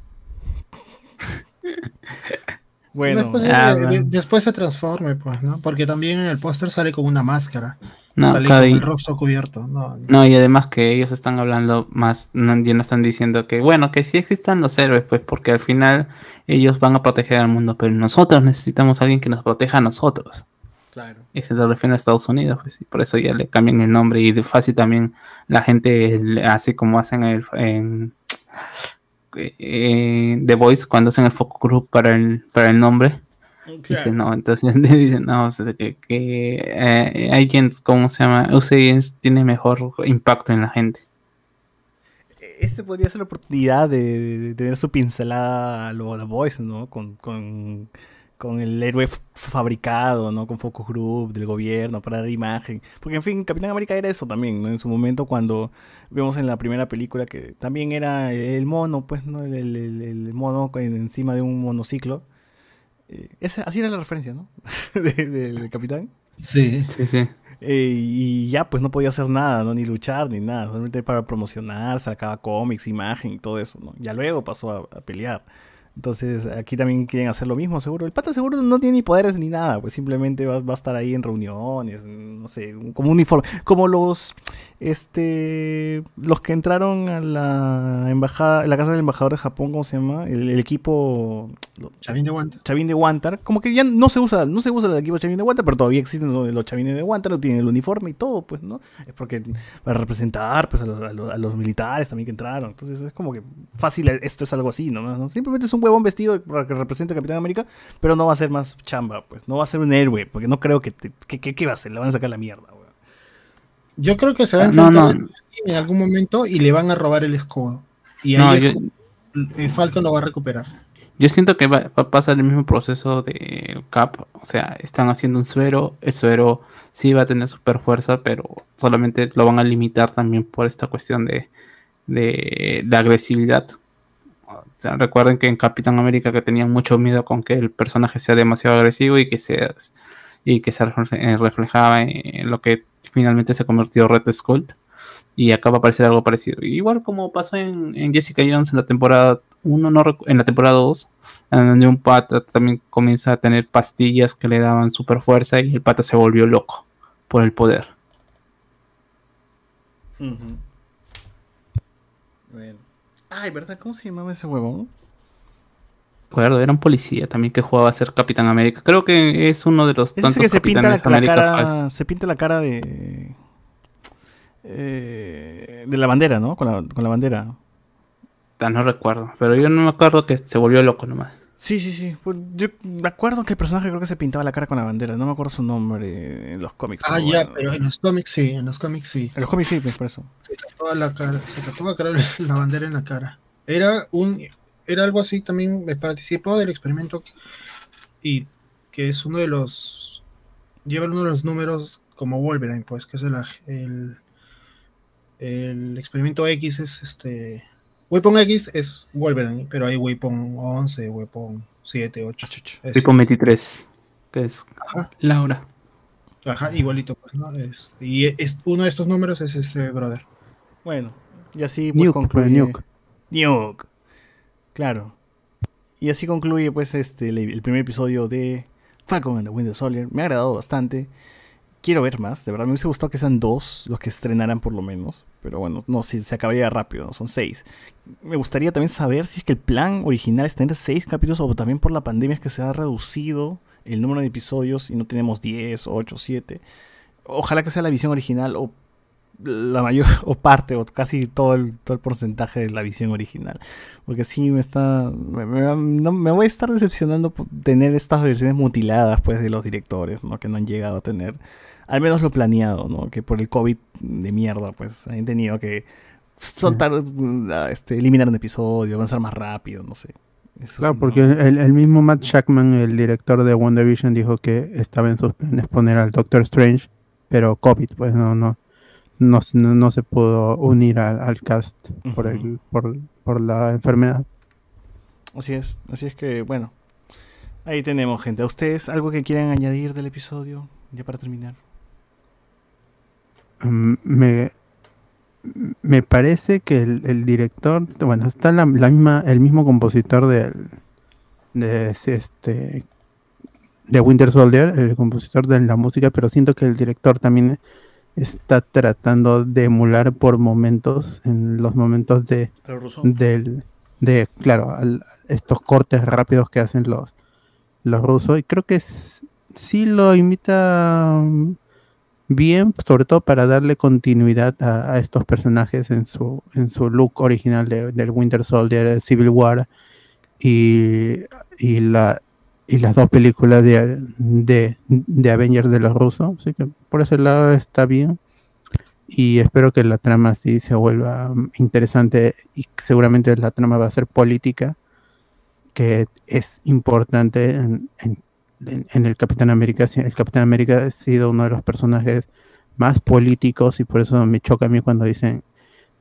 Bueno, después, de- Ah, de- bueno. después se transforme, pues, ¿no? Porque también en el póster sale con una máscara. No, sale claro, con el rostro cubierto. No, No, y además que ellos están hablando más, no, ya no están diciendo que, bueno, que sí existan los héroes, pues porque al final ellos van a proteger al mundo, pero nosotros necesitamos a alguien que nos proteja a nosotros. Claro. Y se lo refieren a Estados Unidos, pues sí, por eso ya le cambian el nombre y de fácil también la gente hace como hacen el, en eh, The Voice cuando hacen el focus group para el, para el nombre. Dice, no, entonces dicen, no, o sea, que, que eh, Agents, ¿cómo se llama? UC tiene mejor impacto en la gente. Este podría ser la oportunidad de, de tener su pincelada a lo The Voice, ¿no? Con, con, con el héroe fabricado, ¿no? Con focus group del gobierno para dar imagen. Porque, en fin, Capitán América era eso también, ¿no? En su momento cuando vemos en la primera película que también era el mono, pues, ¿no? El, el- el- el mono encima de un monociclo. Eh, ese- así era la referencia, ¿no? De- del Capitán. Sí. Sí, sí. Eh, y ya, pues no podía hacer nada, ¿no? Ni luchar, ni nada. Solamente para promocionar, sacaba cómics, imagen y todo eso, ¿no? Ya luego pasó a, a pelear. Entonces, aquí también quieren hacer lo mismo, seguro. El pata seguro no tiene ni poderes ni nada, pues simplemente va, va a estar ahí en reuniones, no sé, como un uniforme. Como los, este, los que entraron a la embajada, a la casa del embajador de Japón, ¿cómo se llama? El, el equipo, Chavín de guante. Chavín de Wantar, como que ya no se usa, no se usa el equipo Chavín de Wantar, pero todavía existen los, los Chavines de Wantar, no tienen el uniforme y todo, pues, ¿no? Es porque para representar pues a los, a los- a los militares también que entraron. Entonces es como que fácil, esto es algo así, ¿no? ¿no? Simplemente es un huevón vestido para que represente a Capitán América, pero no va a ser más chamba, pues, no va a ser un héroe, porque no creo que, te- que, que- ¿qué va a hacer? Le van a sacar la mierda, weón. Yo creo que se va a No, enfrentar no. en algún momento y le van a robar el escudo. Y No, ahí yo, el Falcon lo va a recuperar. yo siento que va, va a pasar el mismo proceso de Cap. O sea, están haciendo un suero. El suero sí va a tener super fuerza, pero solamente lo van a limitar también por esta cuestión de, de, de agresividad. Recuerden que en Capitán América que tenían mucho miedo con que el personaje sea demasiado agresivo y que se, y que se eh, reflejaba en lo que finalmente se convirtió Red Skull. Y acá va aparecer algo parecido. Igual como pasó en, Jessica Jones en la temporada 1, no en la temporada 2, en donde un pata también comienza a tener pastillas que le daban super fuerza y el pata se volvió loco por el poder. Bueno. Ay, ¿verdad? ¿Cómo se llamaba ese huevón? Recuerdo, era un policía también que jugaba a ser Capitán América. Creo que es uno de los Es tantos que se pinta la, cara. Se pinta la cara de. eh, de la bandera, ¿no? Con la, con la bandera. Ah, No recuerdo, pero yo no me acuerdo que se volvió loco nomás. Sí, sí, sí. Pues yo me acuerdo que el personaje creo que se pintaba la cara con la bandera. No me acuerdo su nombre en los cómics. Ah, ya, bueno. pero en los cómics sí, en los cómics sí. En los cómics sí, pues, por eso. Se tatuaba la cara, se tatuaba la bandera en la cara. Era un, era algo así también, me participó del experimento y que es uno de los, lleva uno de los números como Wolverine, pues, que es el, el, el experimento X es este, Weapon X es Wolverine, pero hay Weapon 11, Weapon 7, 8. Ah, Tipo 23, que es Ajá. Laura. Ajá, igualito, pues, ¿no? Es- y es, uno de estos números es este brother. Bueno, y así pues, Nuke, concluye. pues, Nuke. Nuke. Claro. Y así concluye pues este el, el primer episodio de Falcon and the Winter Soldier. Me ha agradado bastante. Quiero ver más, de verdad. Me hubiese gustado que sean dos los que estrenaran por lo menos. Pero bueno, no, si se acabaría rápido, ¿no? son seis. Me gustaría también saber si es que el plan original es tener seis capítulos o también por la pandemia es que se ha reducido el número de episodios y no tenemos 10, 8, 7. Ojalá que sea la visión original o la mayor o parte o casi todo el, todo el porcentaje de la visión original. Porque sí me está. Me, me- no- me voy a estar decepcionando por tener estas versiones mutiladas pues de los directores, ¿no? Que no han llegado a tener. Al menos lo planeado, ¿no? Que por el COVID de mierda, pues han tenido que soltar, este, eliminar un episodio, avanzar más rápido, no sé. Eso Claro, porque no. el, el mismo Matt Shackman, el director de WandaVision, dijo que estaba en sus planes poner al Doctor Strange, pero COVID, pues no, no, no, se- no, no se pudo unir al, al cast por, el, por, por la enfermedad. Así es, así es que, bueno. Ahí tenemos, gente. ¿A ustedes algo que quieran añadir del episodio? Ya para terminar. Mm, Me, me parece que el, el director, bueno, está la, la misma, el mismo compositor del, de este de Winter Soldier, el compositor de la música, pero siento que el director también está tratando de emular por momentos, en los momentos de del de claro al- estos cortes rápidos que hacen los los rusos. Y creo que sí lo imita mm, bien sobre todo para darle continuidad a, a estos personajes en su en su look original de- del Winter Soldier Civil War y, y la y las dos películas de, de, Avengers de los rusos así que por ese lado está bien y espero que la trama sí se vuelva mm, interesante y seguramente la trama va a ser política, que es importante en, en- en- el Capitán América. El Capitán América ha sido uno de los personajes más políticos y por eso me choca a mí cuando dicen,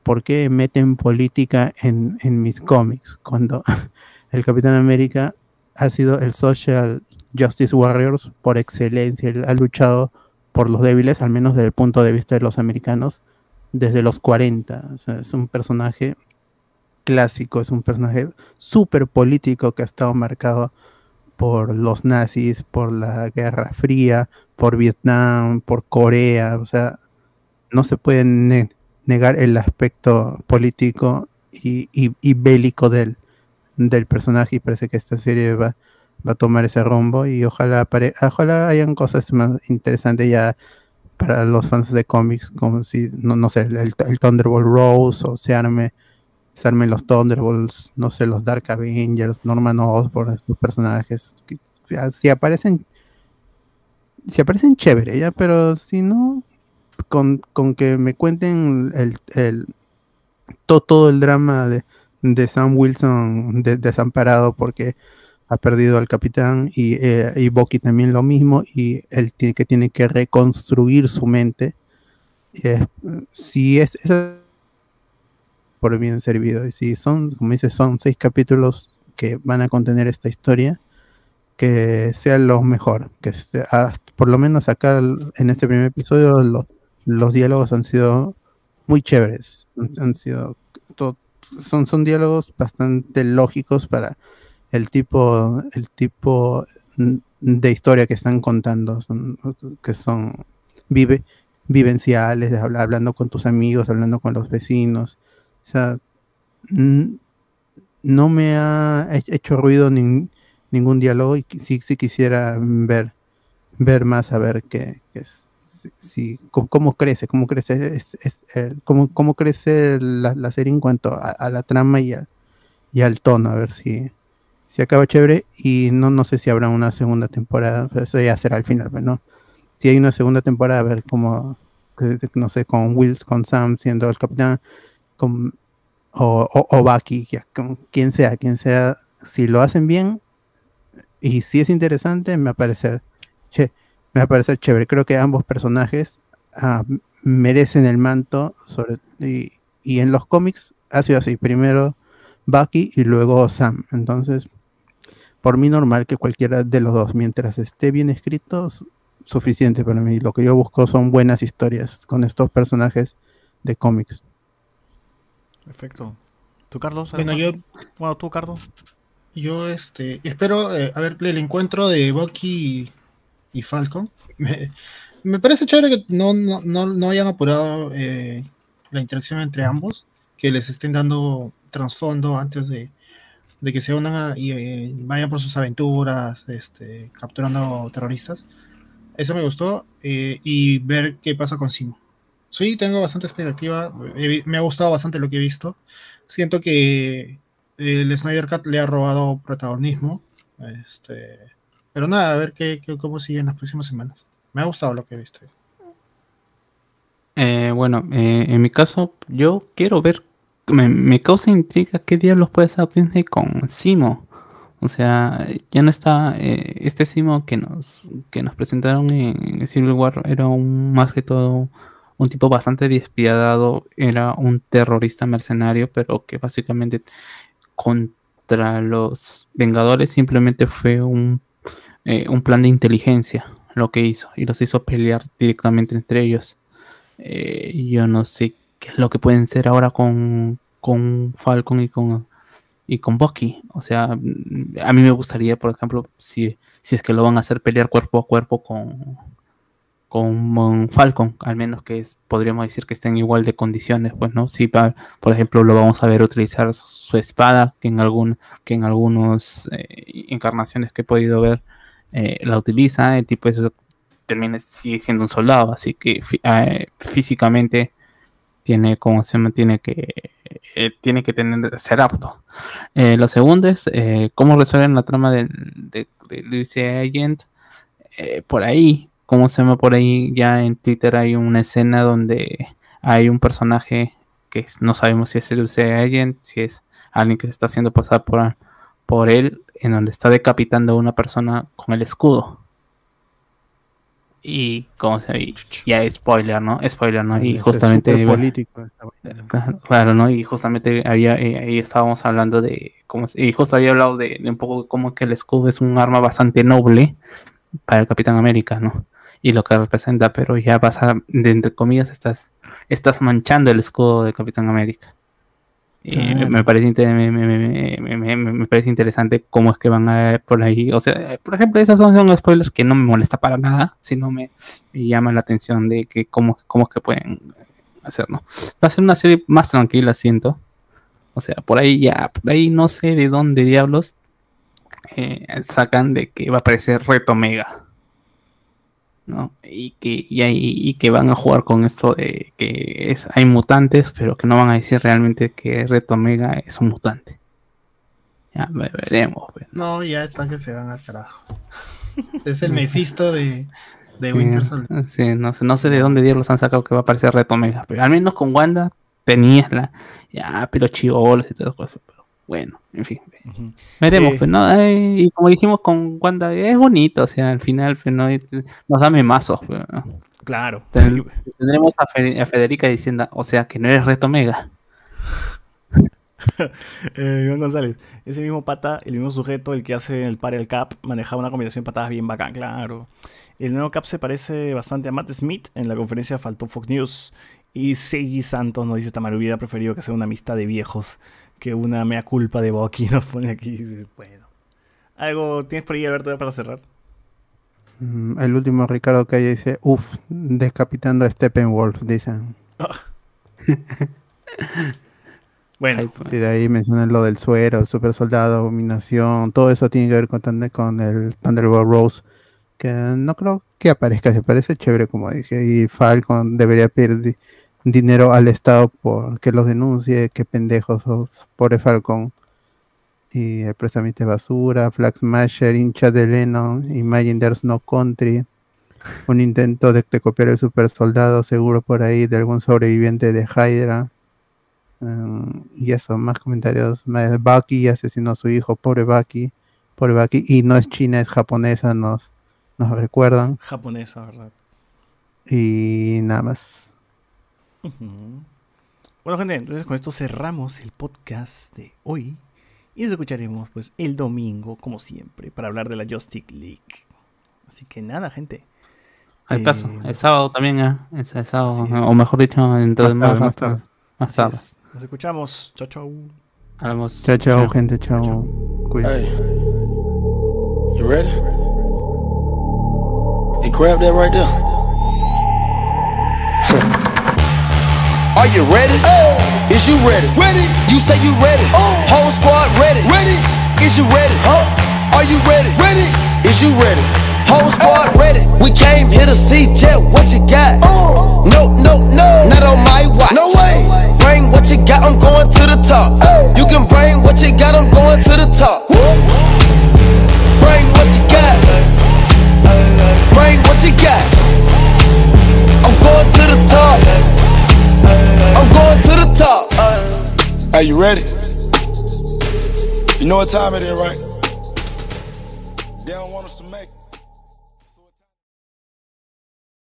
¿por qué meten política en, en mis cómics? Cuando el Capitán América ha sido el Social Justice Warriors por excelencia, él ha luchado por los débiles, al menos desde el punto de vista de los americanos, desde los 40. O sea, es un personaje clásico, es un personaje súper político que ha estado marcado por los nazis, por la Guerra Fría, por Vietnam, por Corea. O sea, no se puede ne- negar el aspecto político y, bélico del, del personaje y parece que esta serie va, va a tomar ese rumbo y ojalá ojalá hayan cosas más interesantes ya para los fans de cómics como si no, no sé el, el Thunderbolt Rose o se arme armen los Thunderbolts no sé los Dark Avengers Norman Osborn estos personajes que- si aparecen si aparecen chévere ya pero si no con, con que me cuenten el, el to- todo el drama de, de Sam Wilson de- desamparado porque ha perdido al capitán y, eh, y Bucky también lo mismo y él tiene que tiene que reconstruir su mente. Eh, si es, es por bien servido y si son como dices son seis capítulos que van a contener esta historia que sea lo mejor que sea- por lo menos acá en este primer episodio lo- los diálogos han sido muy chéveres han, han sido to- son, son diálogos bastante lógicos para el tipo, el tipo de historia que están contando, son, que son vive, vivenciales, hablando con tus amigos, hablando con los vecinos. O sea, no me ha he- hecho ruido nin- ningún diálogo y sí, sí quisiera ver, ver más, a ver qué es, si, cómo, cómo crece, cómo crece, es- es, eh, cómo, cómo crece la, la serie en cuanto a, a la trama y, a- y al tono, a ver si, si acaba chévere y no, no sé si habrá una segunda temporada, pero eso ya será al final, pero no. Si hay una segunda temporada, a ver cómo, no sé, con Wills, con Sam siendo el capitán, con, o, o, o Bucky, ya, con quien sea, quien sea, si lo hacen bien y si es interesante, me va a parecer, che, me va a parecer chévere. Creo que ambos personajes ah, merecen el manto sobre, y, y en los cómics ha sido así, primero Bucky y luego Sam. Entonces, por mí normal que cualquiera de los dos, mientras esté bien escrito, es suficiente para mí. Lo que yo busco son buenas historias con estos personajes de cómics. Perfecto. ¿Tú, Carlos? Bueno, yo? Bueno, tú, Carlos. yo este, espero eh, a ver el encuentro de Bucky y, Falcon. Me, parece chévere que no, no, no, no hayan apurado eh, la interacción entre ambos, que les estén dando trasfondo antes de, de que se unan y eh, vayan por sus aventuras, este, capturando terroristas. Eso me gustó. eh, y ver qué pasa con Simo. Sí, tengo bastante expectativa. me ha gustado bastante lo que he visto. Siento que el Snyder Cut le ha robado protagonismo. Este, pero nada, a ver qué, cómo sigue en las próximas semanas. Me ha gustado lo que he visto. Eh, bueno, eh, en mi caso, yo quiero ver, me, me causa intriga qué diablos puede hacer Disney con Simo. O sea, ya no está, eh, este Simo que nos, que nos presentaron en, en Civil War era un, más que todo un tipo bastante despiadado, era un terrorista mercenario, pero que básicamente contra los Vengadores simplemente fue un, eh, un plan de inteligencia lo que hizo y los hizo pelear directamente entre ellos. Eh, yo no sé qué es lo que pueden ser ahora con, con Falcon y con, y con Bucky. O sea, a mí me gustaría, por ejemplo, si, si es que lo van a hacer pelear cuerpo a cuerpo con, con Falcon, al menos que es, podríamos decir que estén igual de condiciones, pues, ¿no? Si, por ejemplo, lo vamos a ver utilizar su espada, que en, algún, que en algunas eh, encarnaciones que he podido ver eh, la utiliza, el tipo eso termina, siendo un soldado, así que eh, físicamente tiene como se tiene que tiene que tener ser apto. lo segundo es cómo resuelven la trama de, de, de Agent por ahí. Como se llama por ahí, ya en Twitter hay una escena donde hay un personaje que no sabemos si es el Agent, si es alguien que se está haciendo pasar por, por él, en donde está decapitando a una persona con el escudo. Y como se ve, ya spoiler, ¿no? Spoiler, ¿no? Y justamente. político. Claro, ¿no? Y justamente había, eh, ahí estábamos hablando de. Cómo, y justo había hablado de, de un poco como que el escudo es un arma bastante noble para el Capitán América, ¿no? y lo que representa, pero ya pasa, de entre comillas, estás, estás manchando el escudo de Capitán América. Y me, parece, me, parece interesante cómo es que van a por ahí. O sea, por ejemplo, esas son, son spoilers que no me molesta para nada, sino me, llama la atención de que cómo, cómo es que pueden hacerlo. Va a ser una serie más tranquila, siento. O sea, por ahí ya, por ahí no sé de dónde diablos eh, sacan de que va a aparecer Reto Mega. ¿No? Y que, y, que van a jugar con esto de que es, hay mutantes, pero que no van a decir realmente que Reto Omega es un mutante. Ya veremos. Pues. No, ya están que se van al carajo. es el Mephisto de, de Winter Soldier. Sí, no, sé, no sé de dónde diablos han sacado que va a aparecer Reto Omega, pero al menos con Wanda tenías la, ya, pero chivolos y todas cosas. Bueno, en fin. Veremos, pues, ¿no? y como dijimos con Wanda, es bonito, o sea, al final pues, ¿no? nos da memazos. Pues, claro. tendremos a, Federica diciendo, o sea, que no eres Reto Mega. eh, Iván González, ese mismo pata, el mismo sujeto, el que hace el par el cap, manejaba una combinación de patadas bien bacán, claro. El nuevo cap se parece bastante a Matt Smith. En la conferencia faltó Fox News. Y Seiji Santos nos dice: Tamar hubiera preferido que sea una amistad de viejos que una mea culpa de Bucky nos pone aquí. Bueno. ¿Algo tienes por ahí, Alberto, para cerrar? Mm, el último Ricardo Calle dice, uff, descapitando a Steppenwolf, dicen. bueno. Y de ahí mencionan lo del suero, super soldado, dominación, todo eso tiene que ver con, con el Thunderbolt Rose, que no creo que aparezca, se parece chévere como dije, y Falcon debería pedir dinero al Estado por que los denuncie, que pendejos, pobre Falcon. Y el prestamista de basura, Flag Smasher, hincha de Lennon, Imagine There's No Country. Un intento de, copiar el super soldado seguro por ahí de algún sobreviviente de Hydra. Um, y eso, más comentarios. Bucky asesinó a su hijo, pobre Bucky. Pobre Bucky. Y no es china, es japonesa, nos, nos recuerdan. Japonesa, ¿verdad? Y nada más. Bueno, gente, entonces con esto cerramos el podcast de hoy. Y nos escucharemos pues el domingo, como siempre, para hablar de la Justice League. Así que nada, gente. Al paso, eh, el sábado también, ¿eh? el, sábado, o mejor dicho, dentro de más, más tarde. Más tarde. Nos escuchamos. Chao, chao. Hablamos. Chao, chao, gente. Chao. Cuídate. Hey. You ready? Grab that right there. Are you ready? Oh. Is you ready? Ready. You say you ready. Oh. Whole squad ready. Ready. Is you ready? Huh? Are you ready? Ready. Is you ready? Whole squad ready. We came here to see Jet. What you got? Oh. No, no, no. Not on my watch. No way. Bring what you got. I'm going to the top. Oh. You can bring what you got. I'm going to the top. Woo. Bring what you got. Bring what you got. I'm going to the top. Going to the top. Are you ready? You know what time it is, right?